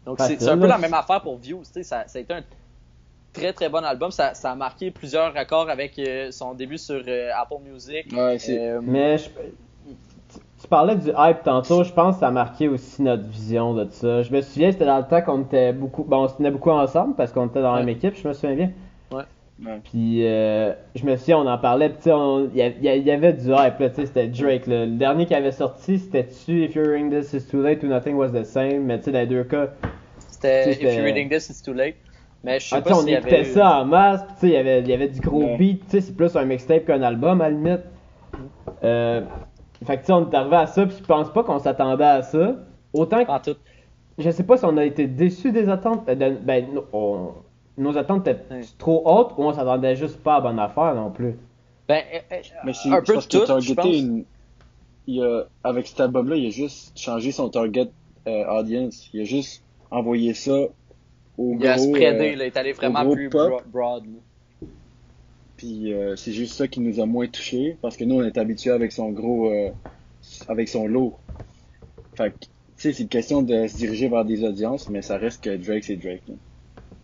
Donc c'est un peu la même affaire pour Views. Ça, ça a été un très très bon album. Ça, ça a marqué plusieurs records avec euh, son début sur euh, Apple Music. Ouais, c'est. Euh. Mais je- tu, parlais du hype tantôt, je pense que ça a marqué aussi notre vision de ça. Je me souviens, c'était dans le temps qu'on était beaucoup. Bon, on se tenait beaucoup ensemble parce qu'on était dans la même équipe, je me souviens bien. Ouais. Puis euh, je me souviens, on en parlait, puis tu sais, on- il y, avait du hype, là, tu sais, c'était Drake. là. Le dernier qui avait sorti, c'était-tu If You're Hearing This It's Too Late ou Nothing Was The Same, mais tu sais, dans les deux cas, C'était If You're Reading This, It's Too Late. Mais je sais ah, pas on écoutait avait ça en masse, puis tu sais, il y avait- il y avait du gros Ouais. beat, tu sais, c'est plus un mixtape qu'un album à la limite. Euh, fait que tu sais, on est arrivé à ça, puis je pense pas qu'on s'attendait à ça. Autant que En tout. je sais pas si on a été déçus des attentes. euh, de- ben, no- on- nos attentes étaient Ouais. trop hautes ou on s'attendait juste pas à bonne affaire non plus. Ben, euh, euh, Mais c'est un peu de parce tout, je pense. targeté une. Il a, avec cet album-là, il a juste changé son target euh, audience. Il a juste envoyé ça au Il a gros. spreadé, euh, là, il est allé vraiment gros plus pop. bro- broad. là. Puis euh, c'est juste ça qui nous a moins touché parce que nous on est habitués avec son gros euh, avec son lot. Fait que tu sais c'est une question de se diriger vers des audiences mais ça reste que Drake c'est Drake. là.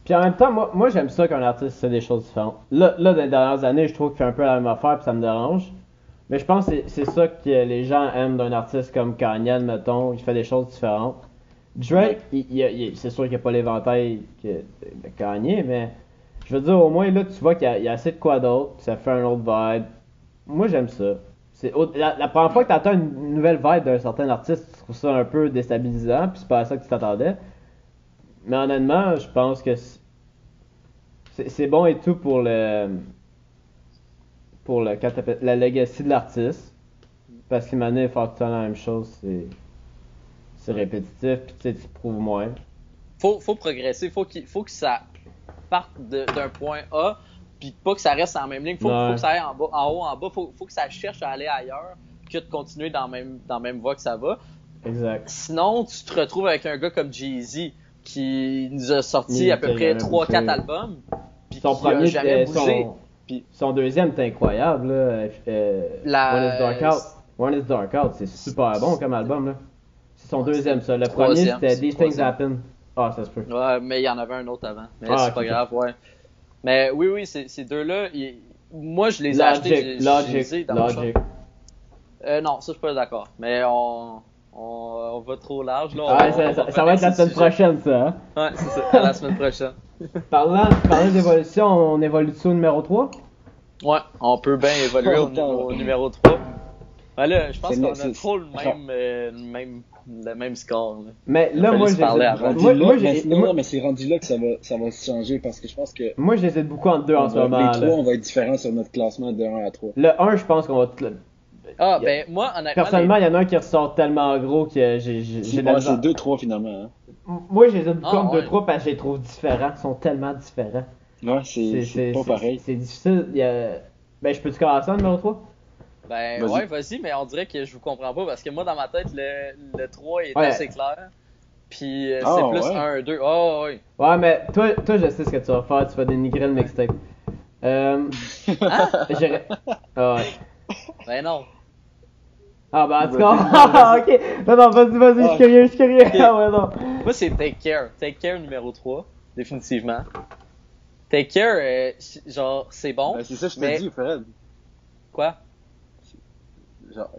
Puis en même temps, moi, moi j'aime ça qu'un artiste fait des choses différentes. Là, là, dans les dernières années, je trouve qu'il fait un peu la même affaire, puis ça me dérange. Mais je pense que c'est- c'est ça que les gens aiment d'un artiste comme Kanye, mettons, il fait des choses différentes. Drake, c'est sûr qu'il n'y a pas l'éventail de Kanye, mais je veux dire, au moins, là, tu vois qu'il y, a- assez de quoi d'autre, ça fait un autre vibe. Moi, j'aime ça. La, première fois que tu entends une nouvelle vibe d'un certain artiste, tu trouves ça un peu déstabilisant, puis c'est pas à ça que tu t'attendais. Mais honnêtement, je pense que c'est- bon et tout pour le pour le la legacy de l'artiste. Parce qu'il m'a donné faire tout le temps la même chose, c'est c'est répétitif, puis tu sais, tu prouves moins. Faut, faut progresser, faut qu'il faut que ça parte de- d'un point A, puis pas que ça reste en même ligne. Faut, faut que ça aille en, bas, en haut, en bas. Faut, faut que ça cherche à aller ailleurs que de continuer dans la même, dans même voie que ça va. Exact. Sinon, tu te retrouves avec un gars comme Jay-Z qui nous a sorti Il à peu près jamais 3-4 bougé. albums, puis Son qui a premier, jamais euh, bougé. son, Puis- son deuxième était incroyable. Là. Euh, La- is Dark Out. One is Dark Out, c'est super bon comme album. là. Son deuxième, ça. Le premier, c'était These Things Happen. Ah, ça se peut. Ouais, mais il y en avait un autre avant. Mais Ah, c'est pas grave, ouais. Mais oui, oui, ces, ces deux-là, ils- moi je les ai achetés. Logic, ai dans Logic. Euh, non, ça je suis pas d'accord. Mais on, on, on va trop large là. On- Ah, on ça, ça- va être la semaine sujet. prochaine, ça. hein? Ouais, c'est ça, à la semaine prochaine. Parlant, parlant d'évolution, on évolue au numéro 3 Ouais, on peut bien évoluer au, au numéro 3. Ben là, je pense qu'on le- a trop le même, euh, le même, le même score. Là. Mais là, moi, j'ai. Moi, là, moi, moi- non, mais c'est rendu là que ça va ça va se changer parce que je pense que moi, j'hésite beaucoup entre deux en ce moment. les là. trois on va être différents sur notre classement de 1 à 3. Le 1, je pense qu'on va. Ah, a- ben moi, honnêtement. Personnellement, il y en a un qui ressort tellement gros que j'ai j'ai- misère. c'est 2 3 finalement. Hein. Moi, j'hésite beaucoup entre ouais. 2-3 parce que je les trouve différents. Ils sont tellement différents. Ouais, c'est c'est pas pareil. C'est difficile. il y a- Ben, je peux-tu commencer en numéro 3 Ben ouais, vas-y, mais on dirait que je vous comprends pas parce que moi, dans ma tête, le, le 3 est Ouais. assez clair. Puis euh, Ah, c'est plus ouais. 1, 2. Oh, ouais. Ouais, mais toi, toi, je sais ce que tu vas faire. Tu vas dénigrer le mixtape. Euh, Hein? j'irais- ah ouais. Ben non. Ah bah en tout cas, ah, ok. Non, non, vas-y, vas-y, je suis Ah. curieux, je suis curieux. Ah ouais, non. Moi, c'est Take Care. Take Care numéro 3, définitivement. Take Care, euh, genre, c'est bon. Ben, c'est ça, je te mais- dis, Fred. Quoi? Genre,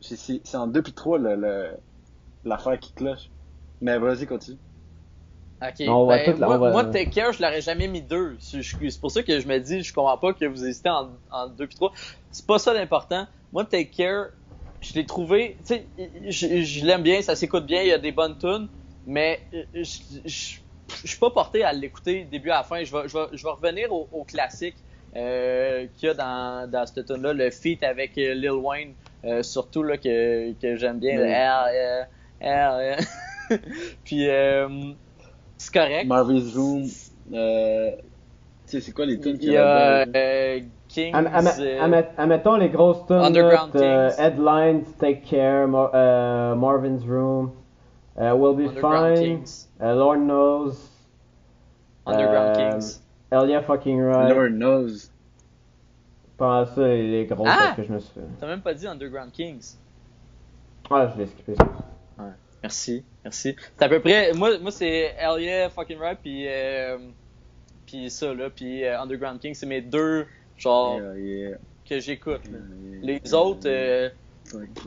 c'est- en 2 puis 3 le, le- l'affaire qui cloche. Mais vas-y, continue. Ok. On va ben, tout- moi, va- moi, Take Care, je l'aurais jamais mis 2. C'est pour ça que je me dis, je comprends pas que vous hésitez en, en 2 puis 3. C'est pas ça l'important. Moi, Take Care, je l'ai trouvé, tu sais, je, je l'aime bien, ça s'écoute bien, il y a des bonnes tunes, mais euh, je, je, je suis pas porté à l'écouter début à la fin. Je vais, je vais, je vais revenir au, au classique euh, qu'il y a dans, dans cette tune là le feat avec euh, Lil Wayne, euh, surtout là que, que j'aime bien. R, euh, R, euh. Puis euh, c'est correct. Marvin's Room, euh, tu sais, c'est quoi les tunes Il qu'il y a Kings. Am- am- euh, am- Admettons les grosses tunes, Underground là, Kings. euh, Headlines, Take Care, Mar- euh, Marvin's Room, euh, We'll Be Underground Fine, Kings. euh, Lord Knows, Underground euh, Kings. Elia Fucking Right. Lord knows. Pas ça, les, les grosses Ah! que je me suis fait. T'as même pas dit Underground Kings. Ah, je l'ai skippé. Merci, merci. C'est à peu près. Moi, moi c'est Hell Yeah, Fucking Right, puis, euh, puis ça, là. Puis euh, Underground King, c'est mes deux, genre, Yeah, yeah, que j'écoute. yeah, Les yeah, autres, euh,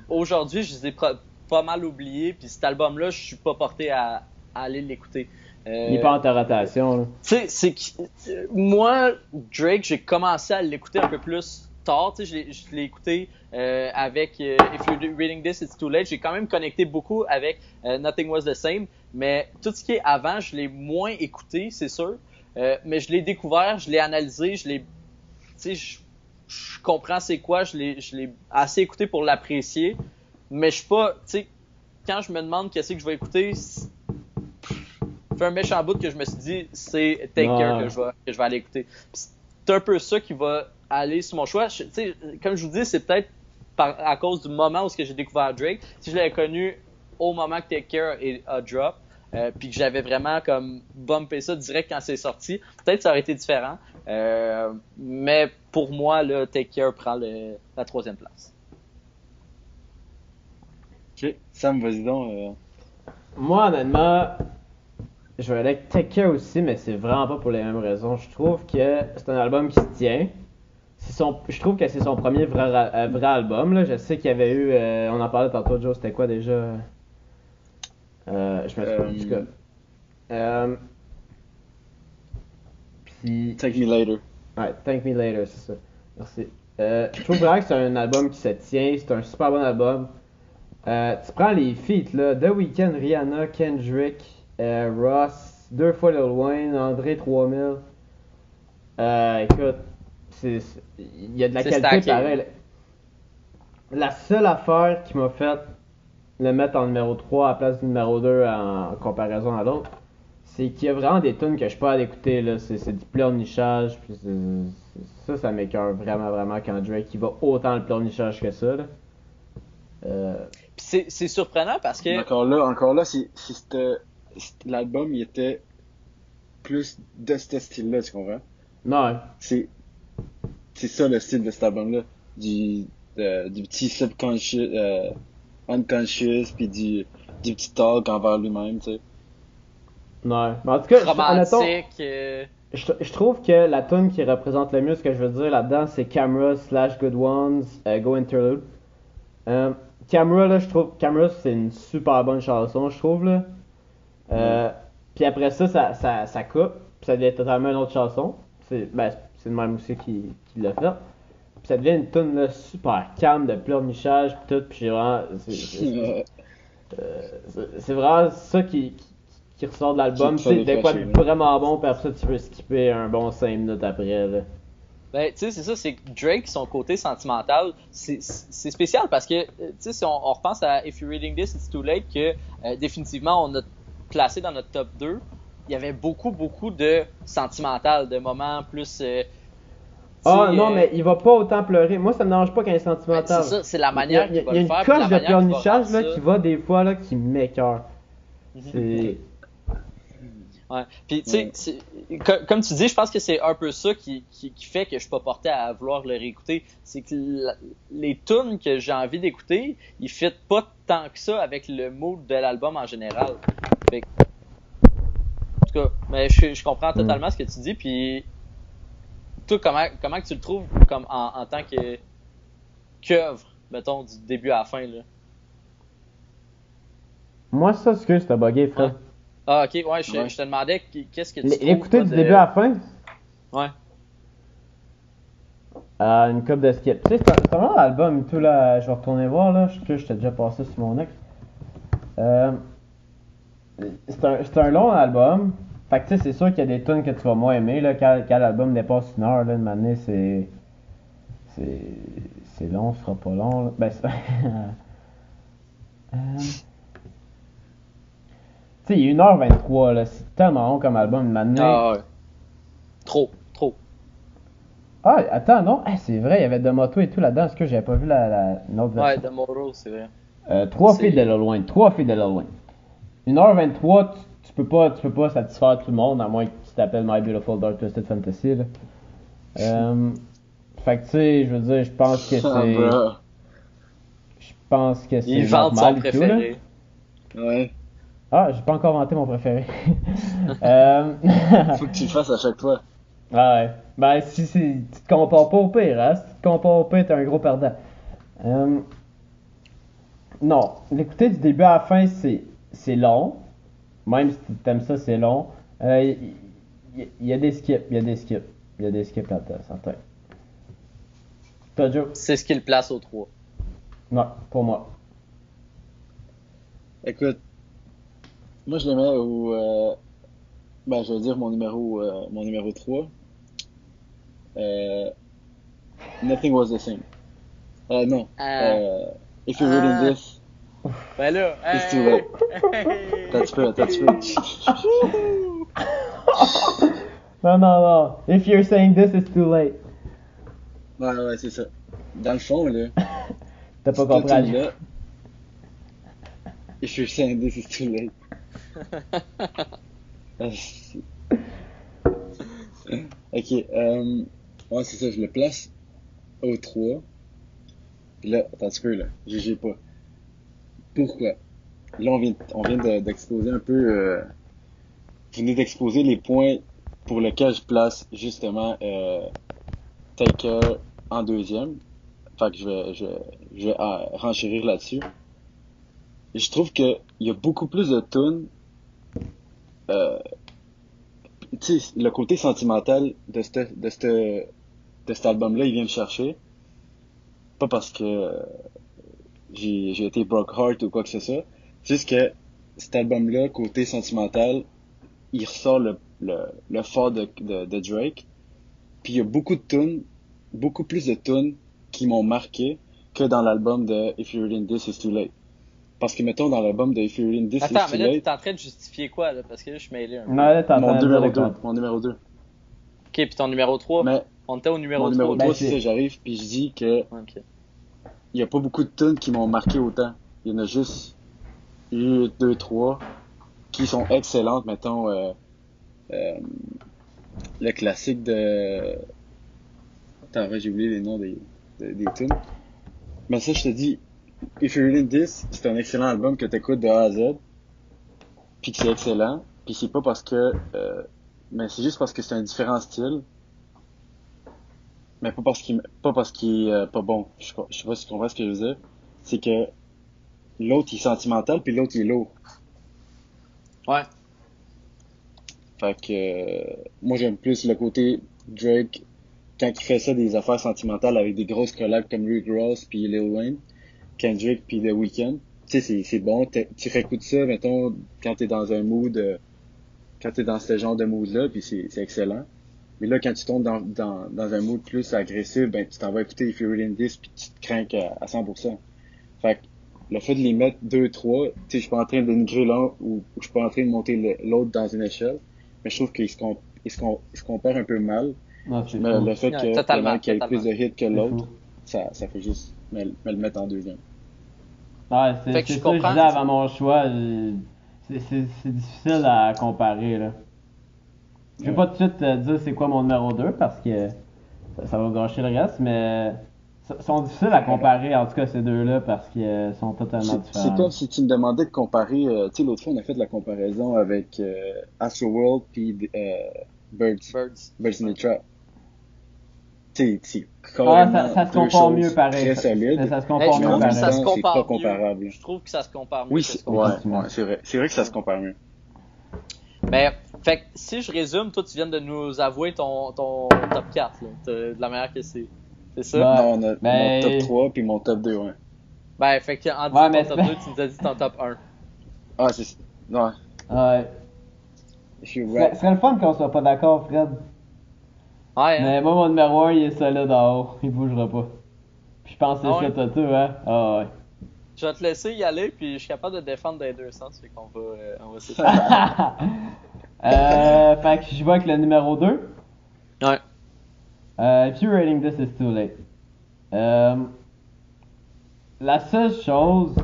aujourd'hui, je les ai pas mal oubliés, puis cet album-là, je suis pas porté à, à aller l'écouter. Euh, Il est pas en ta rotation, tu sais, c'est euh, moi, Drake, j'ai commencé à l'écouter un peu plus tard. Je l'ai- écouté euh, avec euh, If You're Reading This, It's Too Late. J'ai quand même connecté beaucoup avec Nothing Was the Same. Mais tout ce qui est avant, je l'ai moins écouté, c'est sûr. Mais je l'ai découvert, je l'ai analysé, je l'ai. Tu sais, je, comprends c'est quoi, je l'ai assez écouté pour l'apprécier. Mais je suis pas. Tu sais, quand je me demande qu'est-ce que je vais écouter, fait un méchant bout que je me suis dit, c'est Take Ouais. Care que je vais, que je vais aller écouter. C'est un peu ça qui va aller sur mon choix. Je- tu sais, comme je vous dis, c'est peut-être par- à cause du moment où ce que j'ai découvert Drake. Si je l'avais connu au moment que Take Care est a drop, euh, puis que j'avais vraiment comme bumpé ça direct quand c'est sorti, peut-être ça aurait été différent. Euh, mais pour moi, là, Take Care prend le- la troisième place. Ok, Sam, vas-y donc. euh, Moi, honnêtement, je vais aller avec Take Care aussi, mais c'est vraiment pas pour les mêmes raisons. Je trouve que c'est un album qui se tient. Son, je trouve que c'est son premier vrai, ra- euh, vrai album. Là. Je sais qu'il y avait eu, euh, on en parlait tantôt, Joe, c'était quoi déjà? Euh, Je me souviens en tout cas. Puis, Take Me Later. Ouais, Thank Me Later, c'est ça. Merci. Euh, je trouve vraiment que c'est un album qui se tient, c'est un super bon album. Tu prends les feats, là, The Weeknd, Rihanna, Kendrick, euh, Ross, deux fois Lil Wayne, André 3000. Euh, écoute, il y a de la qualité stacké. pareil. La seule affaire qui m'a fait le mettre en numéro 3 à la place du numéro 2 en comparaison à l'autre, c'est qu'il y a vraiment des tunes que je peux pas écouter là, c'est, c'est du pleurnichage, puis ça, ça m'écoeure vraiment, vraiment quand Drake il va autant le pleurnichage que ça. Là. Euh, Puis c'est c'est surprenant parce que Encore là, encore là, si, si c'était- si l'album il était plus de ce style-là, tu comprends? non, C'est c'est ça le style de cet album-là. Du, de- du petit subconscious, euh, unconscious, puis du, du petit talk envers lui-même, tu sais. non. Mais en tout cas, romantique. euh, je, je trouve que la tune qui représente le mieux ce que je veux dire là-dedans, c'est Camera slash Good Ones, euh, Go Interlude. Euh, Camera, là, je trouve, Camera, c'est une super bonne chanson, je trouve, là. Euh, Puis après ça, ça, ça, ça coupe, puis ça devient totalement une autre chanson. C'est ben, c'est le même aussi qui, qui l'a fait. Puis ça devient une tune là, super calme de pleurnichage, puis tout, puis j'ai vraiment... c'est- c'est- euh, vraiment ça qui, qui, qui ressort de l'album. C'est de quoi vraiment bon, puis après ça, tu peux skipper un bon 5 minutes après. Là. Ben, tu sais, c'est ça, c'est Drake, son côté sentimental, c'est c'est spécial parce que, tu sais, si on, on repense à If You're Reading This, It's Too Late, que euh, définitivement on a placé dans notre top 2, il y avait beaucoup, beaucoup de sentimental, de moments plus. euh, Ah sais, non, euh, mais il va pas autant pleurer. Moi, ça me dérange pas il est ben, sentimental. c'est ça, c'est la Il manière il y a- qu'il va il y a le une coche de pleurnichage ça. qui va des fois là, qui m'écœure. Mhm. C'est. Ouais. Puis, tu sais, comme tu dis, je pense que c'est un peu ça qui, qui, fait que je suis pas porté à vouloir le réécouter. C'est que les tunes que j'ai envie d'écouter, ils fit pas tant que ça avec le mood de l'album en général. Fait en tout cas, mais je, je comprends totalement ce que tu dis. Puis, toi, comment, comment tu le trouves comme en, en tant que qu'œuvre, mettons, du début à la fin, là? Moi, ça, ce que je t'ai bugué, frère. Ah, ok, ouais, je, je te demandais qu'est-ce que tu trouves. Écouter du début à la fin? Ouais. Euh, une coupe de skip. Tu sais, c'est vraiment l'album, tout là, je vais retourner voir, là, je, je t'ai déjà passé sur mon ex. Euh, c'est un, un, long album. Fait que tu sais, c'est sûr qu'il y a des tunes que tu vas moins aimer, là, quand, quand l'album dépasse une heure, là, une année, c'est. C'est. C'est long, ce sera pas long, là. Ben, c'est. euh... Tu sais, il est 1h23, là. C'est tellement long comme album, une année. Ah ouais. Trop, trop. Ah, attends, non. c'est vrai, il y avait de moto et tout là-dedans. Est-ce que j'avais pas vu la, la, autre version? Ouais, de moto, c'est vrai. Euh, trois filles de loin. Trois filles de loin. 1h23, tu, tu, peux pas, tu peux pas satisfaire tout le monde, à moins que tu t'appelles My Beautiful Dark Twisted Fantasy, là. Euh, fait que, tu sais, je veux dire, je pense que c'est... Je pense que c'est Il vend son préféré. Tout. Ouais. Ah, j'ai pas encore vanté mon préféré. euh... Faut que tu le fasses à chaque fois. Ah ouais. Ben, si, si tu te compares pas au pire, hein. Si tu te compares au pire, t'es un gros perdant. Euh... Non, l'écouter du début à la fin, c'est, c'est long. Même si t'aimes ça, c'est long. Il euh, y, y, a des skips, il y a des skips. Il y a des skips là-dedans, certain. Toi, Joe? C'est ce qu'il place au 3. Non, pour moi. Écoute, moi, je le mets au. Euh, ben, je vais dire mon numéro, euh, mon numéro 3. Euh, Nothing was the same. Euh, non. Euh, if you're reading ah. this. Ben là, it's too late. T'as tu peux, t'as tu peux. non, non, non. If you're saying this, it's too late. Ouais, ouais, c'est ça. Dans le fond, là. T'as pas compris. Là, if you're saying this, it's too late. ok, euh, ouais, c'est ça, je le place au 3. là, attends un peu, là, GG pas. Pourquoi? Là, on vient, on vient d'exposer un peu, euh, vous venez d'exposer les points pour lesquels je place justement euh, Taker en deuxième. Fait que je vais, je, je vais euh, renchérir là-dessus. Je trouve qu'il y a beaucoup plus de tunes euh, le côté sentimental de ce de cette, de cet album-là, il vient me chercher. Pas parce que j'ai, j'ai été broke heart ou quoi que ce soit. Juste que cet album-là, côté sentimental, il ressort le, le, le fort de, de, de Drake. Puis il y a beaucoup de tunes, beaucoup plus de tunes qui m'ont marqué que dans l'album de If You're In This It's Too Late. Parce que, mettons, dans l'album de If You're In This Attends, mais là, t'es en train de justifier quoi, là? Parce que là, je suis mêlé un peu. Non, là, t'es en train de numéro 2. Mon numéro 2. Ok, puis ton numéro 3. Mais, on était au numéro 3. Mon numéro 3, c'est ça, j'arrive, puis je dis que. Ok. Il y a pas beaucoup de tunes qui m'ont marqué autant. Il y en a juste eu 2, 3 qui sont excellentes, mettons. Euh, euh, le classique de. Attends, j'ai oublié les noms des, des, tunes. Mais ça, je te dis, If You Really This, c'est un excellent album que t'écoutes de A à Z. Puis que c'est excellent. Puis c'est pas parce que... Euh, mais c'est juste parce que c'est un différent style. Mais pas parce qu'il pas parce qu'il est euh, pas bon. Je, sais pas si tu comprends ce que je veux dire. C'est que l'autre il est sentimental puis l'autre il est lourd. Ouais. Fait que euh, moi j'aime plus le côté Drake quand il fait ça des affaires sentimentales avec des grosses collabs comme Rick Ross puis Lil Wayne. Kendrick puis The Weeknd. Tu sais, c'est bon. Tu réécoutes ça, mettons, quand t'es dans un mood, euh, quand t'es dans ce genre de mood-là, puis c'est excellent. Mais là, quand tu tombes dans, dans, dans un mood plus agressif, ben, tu t'en vas écouter If You're In This, puis tu te crains à, 100%. Fait que, le fait de les mettre deux, trois, tu sais, je suis pas en train de dénigrer l'un ou, je suis pas en train de monter l'autre dans une échelle, mais je trouve qu'ils se, ils se, comparent un peu mal. mais le fait qu'il y ait plus de hits que l'autre, ça, ça fait juste me, me le mettre en deuxième. Ouais, c'est ça que je disais avant mon choix. C'est difficile à comparer. Là. Je vais pas tout de suite euh, dire c'est quoi mon numéro 2 parce que ça, ça va gâcher le reste, mais ça- sont difficiles à comparer en tout cas ces deux-là parce qu'ils euh, sont totalement différents. c'est comme si tu me demandais de comparer, euh, tu sais, l'autre fois, on a fait de la comparaison avec euh, Astroworld puis euh, Birds, Birds. Birds in the Trap. Tu sais, c'est Ah, ça, ça se compare mieux pareil. Très Ça, solides. ça se Hey, compare je mieux trouve que pareil. ça se compare pas mieux. Je trouve que ça se compare mieux. Oui, c'est ouais, ouais, vrai. C'est vrai que ça se compare mieux. Mais, fait que, si je résume, toi, tu viens de nous avouer ton, ton top 4, là, de de la manière que c'est. C'est ça? Ouais. non, on a mais- mon top 3 puis mon top 2, ouais. Ben, fait que, en disant Ouais, mais ton top c'est- 2, tu nous as dit ton top 1. Ah, c'est... Non, Ouais. je suis Ce serait le fun qu'on soit pas d'accord, Fred. Ouais, hein? Mais moi, mon numéro 1, il est solide en haut. Il bougera pas. Puis je pense que c'est Ah ouais? ça, Toto, hein? Ah ouais. Je vais te laisser y aller, puis je suis capable de défendre dans les deux sens, fait qu'on va, euh, on va. euh, fait que je vais avec le numéro 2. Ouais. Euh, if you're rating this, it's too late. Euh, la seule chose,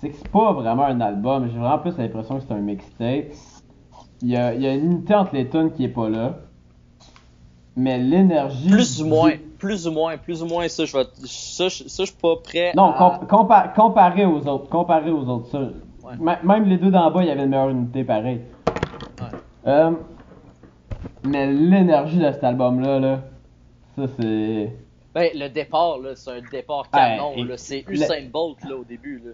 c'est que c'est pas vraiment un album. J'ai vraiment plus l'impression que c'est un mixtape. Il y a, il y a une unité entre les tunes qui est pas là. Mais l'énergie. Plus ou moins, plus ou moins, plus ou moins, ça, je vais, ça, je, ça, je suis pas prêt Non, à... com- compa- comparé aux autres. Comparé aux autres. Ça, Ouais. Même les deux d'en bas, il y avait une meilleure unité pareil. Euh, mais l'énergie de cet album-là, là, ça c'est. Ben, le départ, là, c'est un départ canon, Ouais, là. et- C'est le- Usain Bolt, là, au début, là.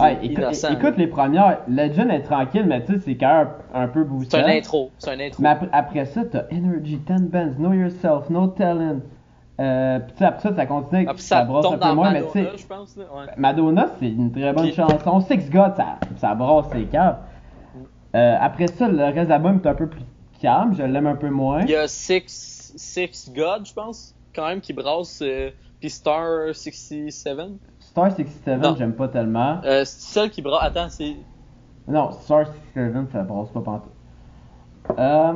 Ouais, écoute, innocent. écoute là. les premières. Legend est tranquille, mais tu sais, c'est quand même un, un peu boosté. C'est un intro, c'est un intro. Mais après, après ça, t'as Energy, 10 Bands, Know Yourself, No Talent. Euh, sais, après ça, ça continue, Ah, ça, ça brasse un peu moins, mais tu sais. Madonna. Ouais. Madonna, c'est une très bonne chanson. Six God, ça, ça brasse ses caves. Euh, après ça, le reste de l'album est un peu plus calme, je l'aime un peu moins. Il y a Six, Six God, je pense, quand même, qui brasse. Euh, puis Star 67. Star 67, Non. j'aime pas tellement. Euh, c'est celle qui brasse. Attends, c'est. Non, Star 67, ça brasse pas pantoute. Euh,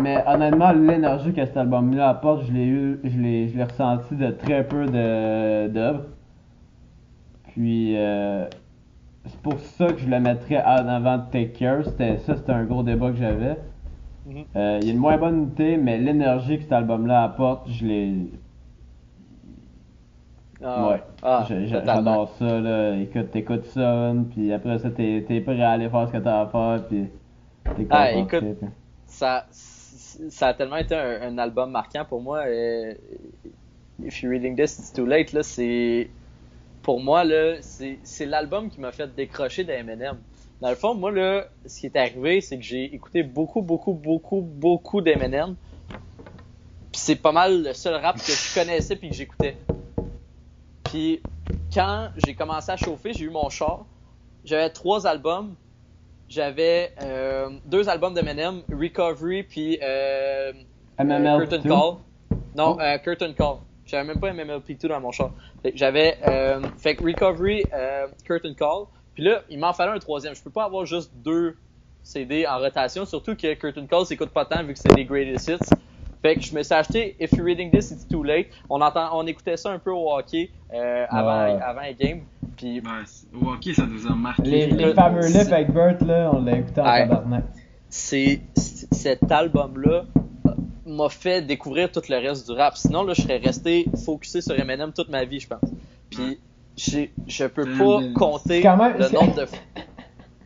mais honnêtement, l'énergie que cet album-là apporte, je l'ai eu, je l'ai, je l'ai ressenti de très peu de, d'œuvres. Puis, euh, c'est pour ça que je le mettrais en avant de Take Care. C'était, ça, c'était un gros débat que j'avais. Mhm. Euh, il y a une moins bonne unité, mais l'énergie que cet album-là apporte, je l'ai. Ah, ouais. Ah. J'adore ça, là. Écoute, t'écoutes ça, puis après ça, t'es, t'es prêt à aller faire ce que t'as à faire, puis t'es Ah, écoute, puis- ça, ça a tellement été un, un album marquant pour moi. euh, If you're reading this, it's too late. Là, c'est pour moi là, c'est l'album qui m'a fait décrocher de Eminem. Dans le fond, moi là, ce qui est arrivé, c'est que j'ai écouté beaucoup, beaucoup, beaucoup, beaucoup d'Eminem. Puis c'est pas mal le seul rap que je connaissais puis que j'écoutais. Puis quand j'ai commencé à chauffer, j'ai eu mon char. J'avais trois albums. J'avais euh, deux albums d'Eminem, Recovery puis euh, MML euh, Curtain 2. Call. Non, Oh. Curtain Call. J'avais même pas MMLP2 dans mon char. J'avais euh, fait Recovery, euh, Curtain Call. Puis là, il m'en fallait un troisième. Je peux pas avoir juste deux CD en rotation, surtout que Curtain Call s'écoute pas tant vu que c'est des greatest hits. Fait que je me suis acheté If You're Reading This, It's Too Late. On entend, on écoutait ça un peu au hockey euh, avant, Ouais. avant les games. Puis au hockey, ça nous a marqué. Les, les le- fameux lips avec Burt, là, on l'a écouté en Ouais. tabarnak. c'est cet album-là euh, m'a fait découvrir tout le reste du rap. Sinon, là, je serais resté focusé sur Eminem toute ma vie, je pense. Puis, j'ai- je peux pas Eminem. compter même- le nombre de fois.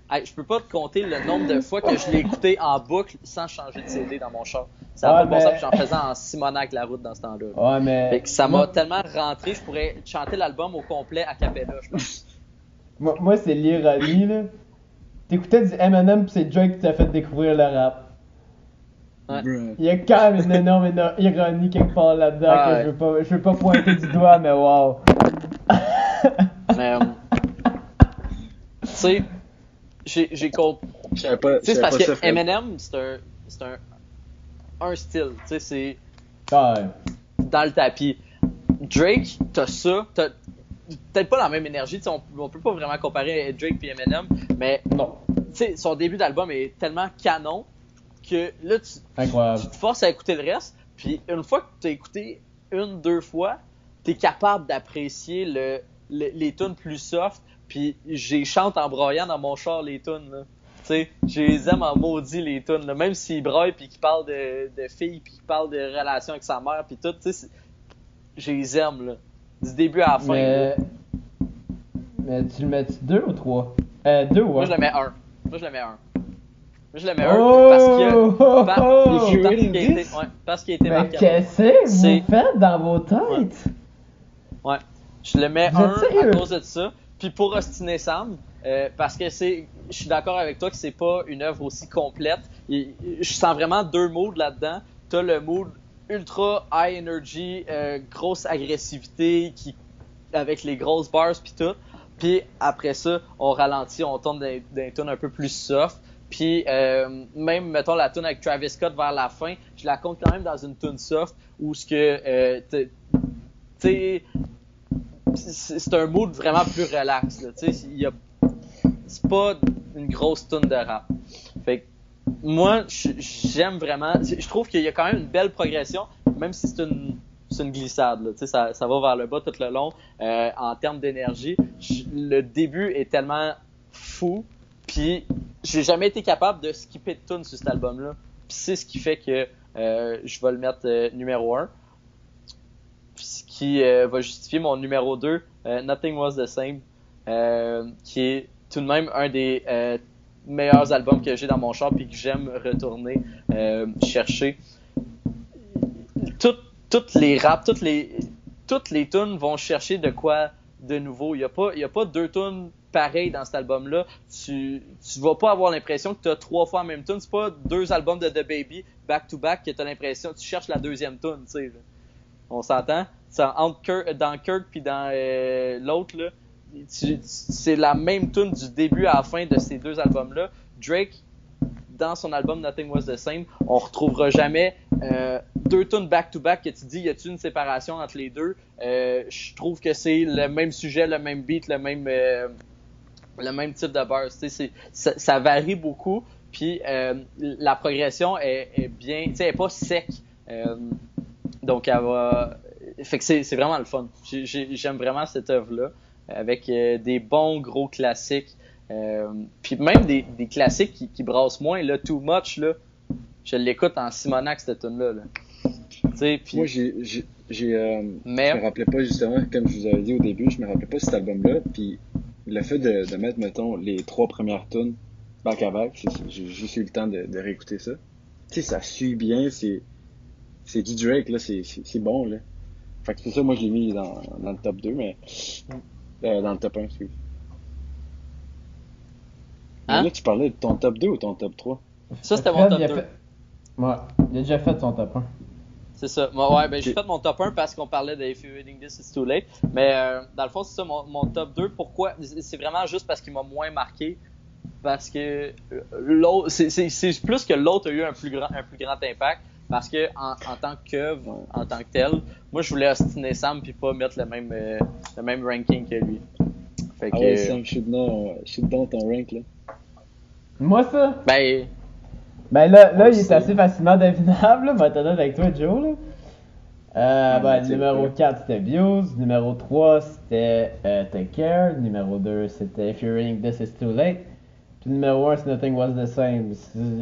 Hey, je peux pas te compter le nombre de fois que je l'ai écouté en boucle sans changer de CD dans mon char. Ça a Ouais, pas de bon sens, mais- puis j'en faisais en Simonac la route dans ce temps-là. Ouais, mais. Fait que ça m'a moi- tellement rentré, je pourrais chanter l'album au complet à cappella, je pense. Moi, moi, c'est l'ironie, là. T'écoutais du Eminem, pis c'est Drake qui t'a fait découvrir le rap. Ouais. Il y a quand même une énorme éno- ironie quelque part là-dedans Ah que ouais. je veux pas, je veux pas pointer du doigt, mais wow. Mais, euh, tu sais, j'ai pas, Tu sais, c'est parce que. Eminem, c'est un, c'est un, un style. Tu sais, c'est Ah ouais. dans le tapis. Drake, t'as ça, t'as peut-être pas la même énergie. tu sais, On, on peut pas vraiment comparer Drake et Eminem, mais Non. tu sais, son début d'album est tellement canon que là, tu, Incroyable. tu te forces à écouter le reste. Puis une fois que tu as écouté une, deux fois, tu es capable d'apprécier le, le- les tunes plus soft. Puis j'ai chante en broyant dans mon char les tunes. là. sais, je les aime en maudit les tunes. Là. Même s'il braille puis qu'il parle de, de filles puis qu'il parle de relations avec sa mère puis tout, tu sais, je les aime là. Du début à la fin. Mais, mais tu le mets deux ou trois? Euh, Deux ou Moi je le mets un. Moi je le mets un. Moi je le mets un parce Oh! par- parce qu'il a été, this? ouais, parce qu'il a été Mais marqué. qu'est-ce que C'est- vous faites dans vos têtes? Ouais. Je le mets un à cause de ça. Puis pour ostiner Sam, euh, parce que c'est, je suis d'accord avec toi que c'est pas une œuvre aussi complète. Et- je sens vraiment deux moods là-dedans. T'as le mood ultra high energy, euh, grosse agressivité, qui avec les grosses bars puis tout. Puis après ça, on ralentit, on tourne des tunes un peu plus soft. Puis euh, même mettons la tune avec Travis Scott vers la fin, je la compte quand même dans une tune soft où ce que euh, tu sais, c'est un mood vraiment plus relax. Tu sais, c'est pas une grosse tonne de rap. Fait que moi, j'aime vraiment. Je trouve qu'il y a quand même une belle progression, même si c'est une, c'est une glissade. Là, tu sais, ça, va vers le bas tout le long. Euh, en termes d'énergie, le début est tellement fou. Puis j'ai jamais été capable de skipper de tunes sur cet album-là. Puis c'est ce qui fait que euh, je vais le mettre euh, numéro 1 ce qui euh, va justifier mon numéro 2, euh, Nothing Was the Same, qui est tout de même un des meilleurs albums que j'ai dans mon char puis que j'aime retourner chercher. Tout- toutes les raps, toutes les toutes les tunes vont chercher de quoi de nouveau. Il y a pas a pas deux tunes pareilles dans cet album là. Tu tu vas pas avoir l'impression que tu as trois fois la même tune, c'est pas deux albums de The Baby back to back que tu as l'impression tu cherches la deuxième tune. On s'entend? Entre dans Kirk puis dans euh, l'autre, c'est la même tune du début à la fin de ces deux albums-là. Drake, dans son album Nothing Was the Same, on retrouvera jamais euh, deux tunes back-to-back que tu dis, y a-t-il une séparation entre les deux? Euh, Je trouve que c'est le même sujet, le même beat, le même, le même type de burst. Tu sais, c'est- Ça, ça varie beaucoup. Puis euh, la progression est, est bien, tu sais, elle est pas sec. Euh, donc, elle va. Fait que c'est vraiment le fun. J'ai- j'ai- J'aime vraiment cette œuvre-là, avec euh, des bons gros classiques. Euh, puis même des, des classiques qui, qui brassent moins. Là, Too Much, là, je l'écoute en Simonac, cette tune-là. Là. Tu sais, puis. Moi, j'ai, j'ai, j'ai, euh, Mais- je me rappelais pas justement, comme je vous avais dit au début, je me rappelais pas cet album-là. Puis le fait de, de mettre, mettons, les trois premières tunes back à back, j'ai juste eu le temps de, de réécouter ça. Tu sais, ça suit bien, c'est, c'est du Drake là, c'est, c'est, c'est bon là. Fait que c'est ça, moi je l'ai mis dans, dans le top 2, mais euh, dans le top 1, excuse. Hein? Là, tu parlais de ton top 2 ou ton top 3? ça, c'était mon top il a 2. fait- Ouais, il a déjà fait son top 1. C'est ça. Moi, ouais, ben, j'ai fait mon top 1 parce qu'on parlait de If You're Reading This, It's Too Late. Mais euh, dans le fond, c'est ça, mon, mon top 2. Pourquoi? C'est vraiment juste parce qu'il m'a moins marqué. Parce que euh, l'autre, c'est- c'est c'est plus que l'autre a eu un plus grand, un plus grand impact. Parce que en, en tant qu'œuvre, en tant que tel, moi je voulais ostiner Sam puis pas mettre le même, euh, le même ranking que lui. Fait que, Ah ouais, Sam, shoot down, shoot down ton rank là. Moi, ça? Ben, Ben là, là il est assez facilement devinable, là, honnête avec toi, Joe. Là. Euh, ben, numéro vrai. 4 c'était Views, numéro 3 c'était euh, Take Care, numéro 2 c'était If You're Reading This It's Too Late, puis numéro 1 c'est Nothing Was the Same.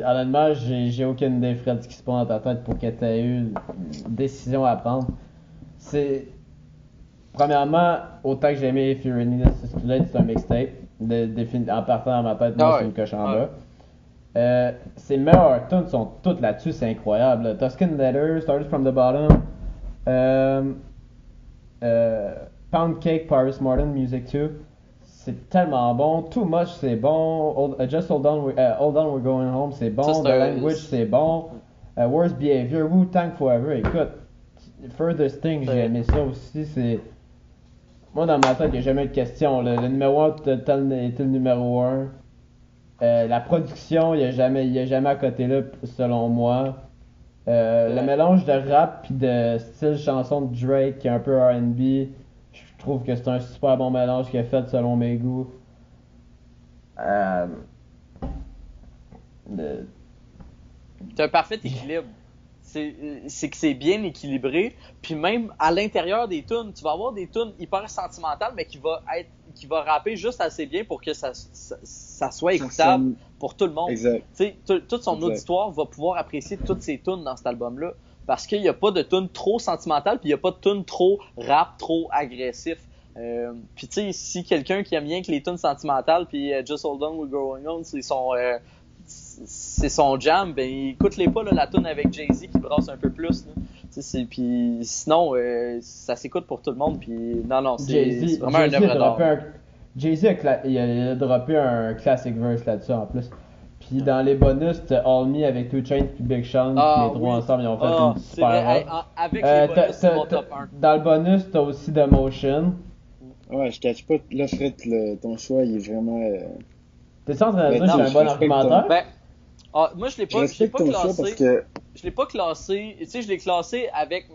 Honnêtement, j'ai aucune idée, Fred, ce qui se passe dans ta tête pour que tu aies eu une décision à prendre. C'est. Premièrement, autant que j'ai aimé If You're Reading This It's Too Late, c'est un mixtape. De, en partant dans ma tête, moi, Ah c'est une coche en bas. Euh, ses meilleures tunes sont toutes là-dessus, c'est incroyable. là. Tuscan Letter, Started from the Bottom, euh, euh, Pound Cake, Paris Martin, Music 2, c'est tellement bon. Too Much, c'est bon. Hold- uh, Just Hold On, we- uh, Hold On, We're Going Home, c'est bon. Ça, The Language, c'est bon. Uh, Worst Behavior, Wu Tang Forever, écoute. Furthest Thing, j'ai aimé ça aussi, c'est... Moi, dans ma tête, il n'y a jamais eu de question. là. Le numéro 1 était le numéro 1. Euh, la production, il n'y a, jamais- il y a jamais à côté là, selon moi. Euh, Ouais. Le mélange de rap puis de style chanson de Drake qui est un peu RB, je trouve que c'est un super bon mélange qu'il a fait selon mes goûts. Euh, le- C'est un parfait équilibre. C'est c'est que c'est bien équilibré. Puis même à l'intérieur des tunes, tu vas avoir des tunes hyper sentimentales, mais qui, va être, qui va rapper juste assez bien pour que ça, ça, ça soit écoutable pour tout le monde. Exact. Tu sais, tout, tout son Exact. auditoire va pouvoir apprécier toutes ses tunes dans cet album-là. Parce qu'il n'y a pas de tunes trop sentimentales, puis il n'y a pas de tunes trop rap, trop agressif. Euh, puis tu sais, si quelqu'un qui aime bien que les tunes sentimentales, puis euh, Just Hold On, We're Going On, c'est son, euh, c'est son jam, ben écoute-les pas là, la tune avec Jay-Z qui brasse un peu plus. Là. Puis sinon, euh, ça s'écoute pour tout le monde. Puis non, non, c'est vraiment un Jay-Z a œuvre d'art. droppé un- Jay-Z a, cla- il a, il a droppé un classic verse là-dessus en plus. Puis dans les bonus, t'as All Me avec Two Chainz puis Big Sean, Ah, puis les trois oui. ensemble, ils ont fait Ah, une super vrai, en- avec Euh, les bonus, mon top 1. Dans le bonus, t'as aussi The Motion. Ouais, je cache pas. Là, Fred, le- ton choix, il est vraiment. euh, T'es en train de dire que Ben, c'est non, un bon argumentaire? Ben, ah, moi je l'ai pas, je l'ai pas classé. parce que. Je l'ai pas classé. Tu sais, je l'ai classé avec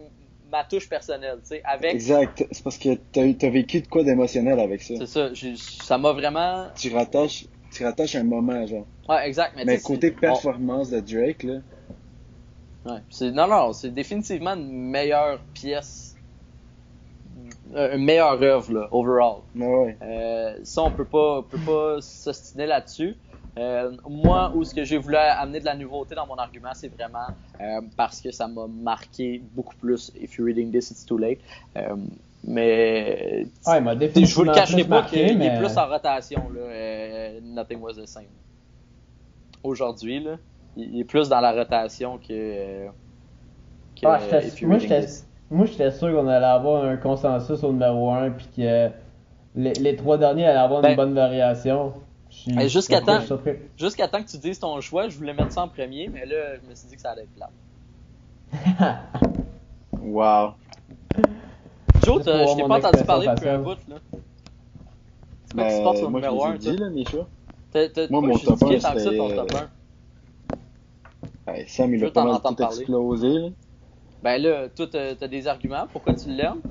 ma touche personnelle. Tu sais, avec. Exact. C'est parce que t'as t'as vécu de quoi d'émotionnel avec ça. C'est ça. Ça m'a vraiment. Tu rattaches, tu rattaches un moment, genre. Ouais, exact. Mais, côté performance de Drake, là. ouais, c'est non, non, c'est définitivement une meilleure pièce, euh, une meilleure œuvre là, overall. Ouais. Euh, ça, on peut pas, on peut pas s'ostiner là-dessus. Euh, moi, où ce que j'ai voulu amener de la nouveauté dans mon argument, c'est vraiment euh, parce que ça m'a marqué beaucoup plus. If you're reading this, it's too late. Euh, mais Ouais, je vous le cacherai pas qu'il mais... est plus en rotation. Là, Nothing was the same. Aujourd'hui, il est plus dans la rotation que. que Ah, moi, j'étais This. moi, j'étais sûr qu'on allait avoir un consensus au numéro 1 puis que les, les trois derniers allaient avoir Ben, une bonne variation. Je suis Hey, jusqu'à temps- temps que tu dises ton choix, je voulais mettre ça en premier, mais là, je me suis dit que ça allait être plat. Wow. Joe, je t'ai pas entendu parler depuis un bout, là. C'est quoi qui se passe sur le Ben, je numéro vous 1, ai dit, là, mes choix. T'as t'as Moi, mon top justifié un, tant que ça ton c'était, top euh, 1. Ouais, Sam, il a pas t'en mal tout parler. explosé, là. Ben là, toi, t'as t'as des arguments, pourquoi tu l'aimes?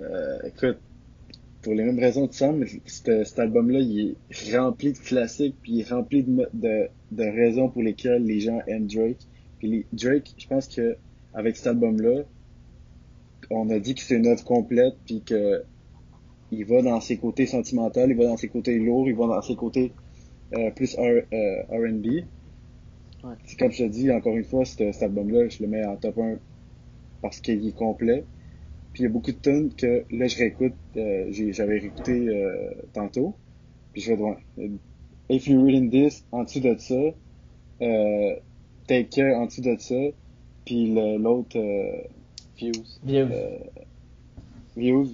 Euh, écoute, pour les mêmes raisons que Sam, cet, cet album-là, il est rempli de classiques, puis il est rempli de, de, de raisons pour lesquelles les gens aiment Drake. Puis les, Drake, je pense que avec cet album-là, on a dit que c'est une œuvre complète, puis que il va dans ses côtés sentimentaux, il va dans ses côtés lourds, il va dans ses côtés euh, plus R- euh, R&B. Ouais. Comme je te dis, encore une fois, cet, cet album-là, je le mets en top 1 parce qu'il est complet. Puis il y a beaucoup de tunes que là je réécoute, euh, j'ai- j'avais réécouté euh, tantôt. Puis je vais devant. If you reading this, en dessous de ça, euh, Take Care en dessous de ça, puis le- l'autre euh, Views. Views. euh, Views,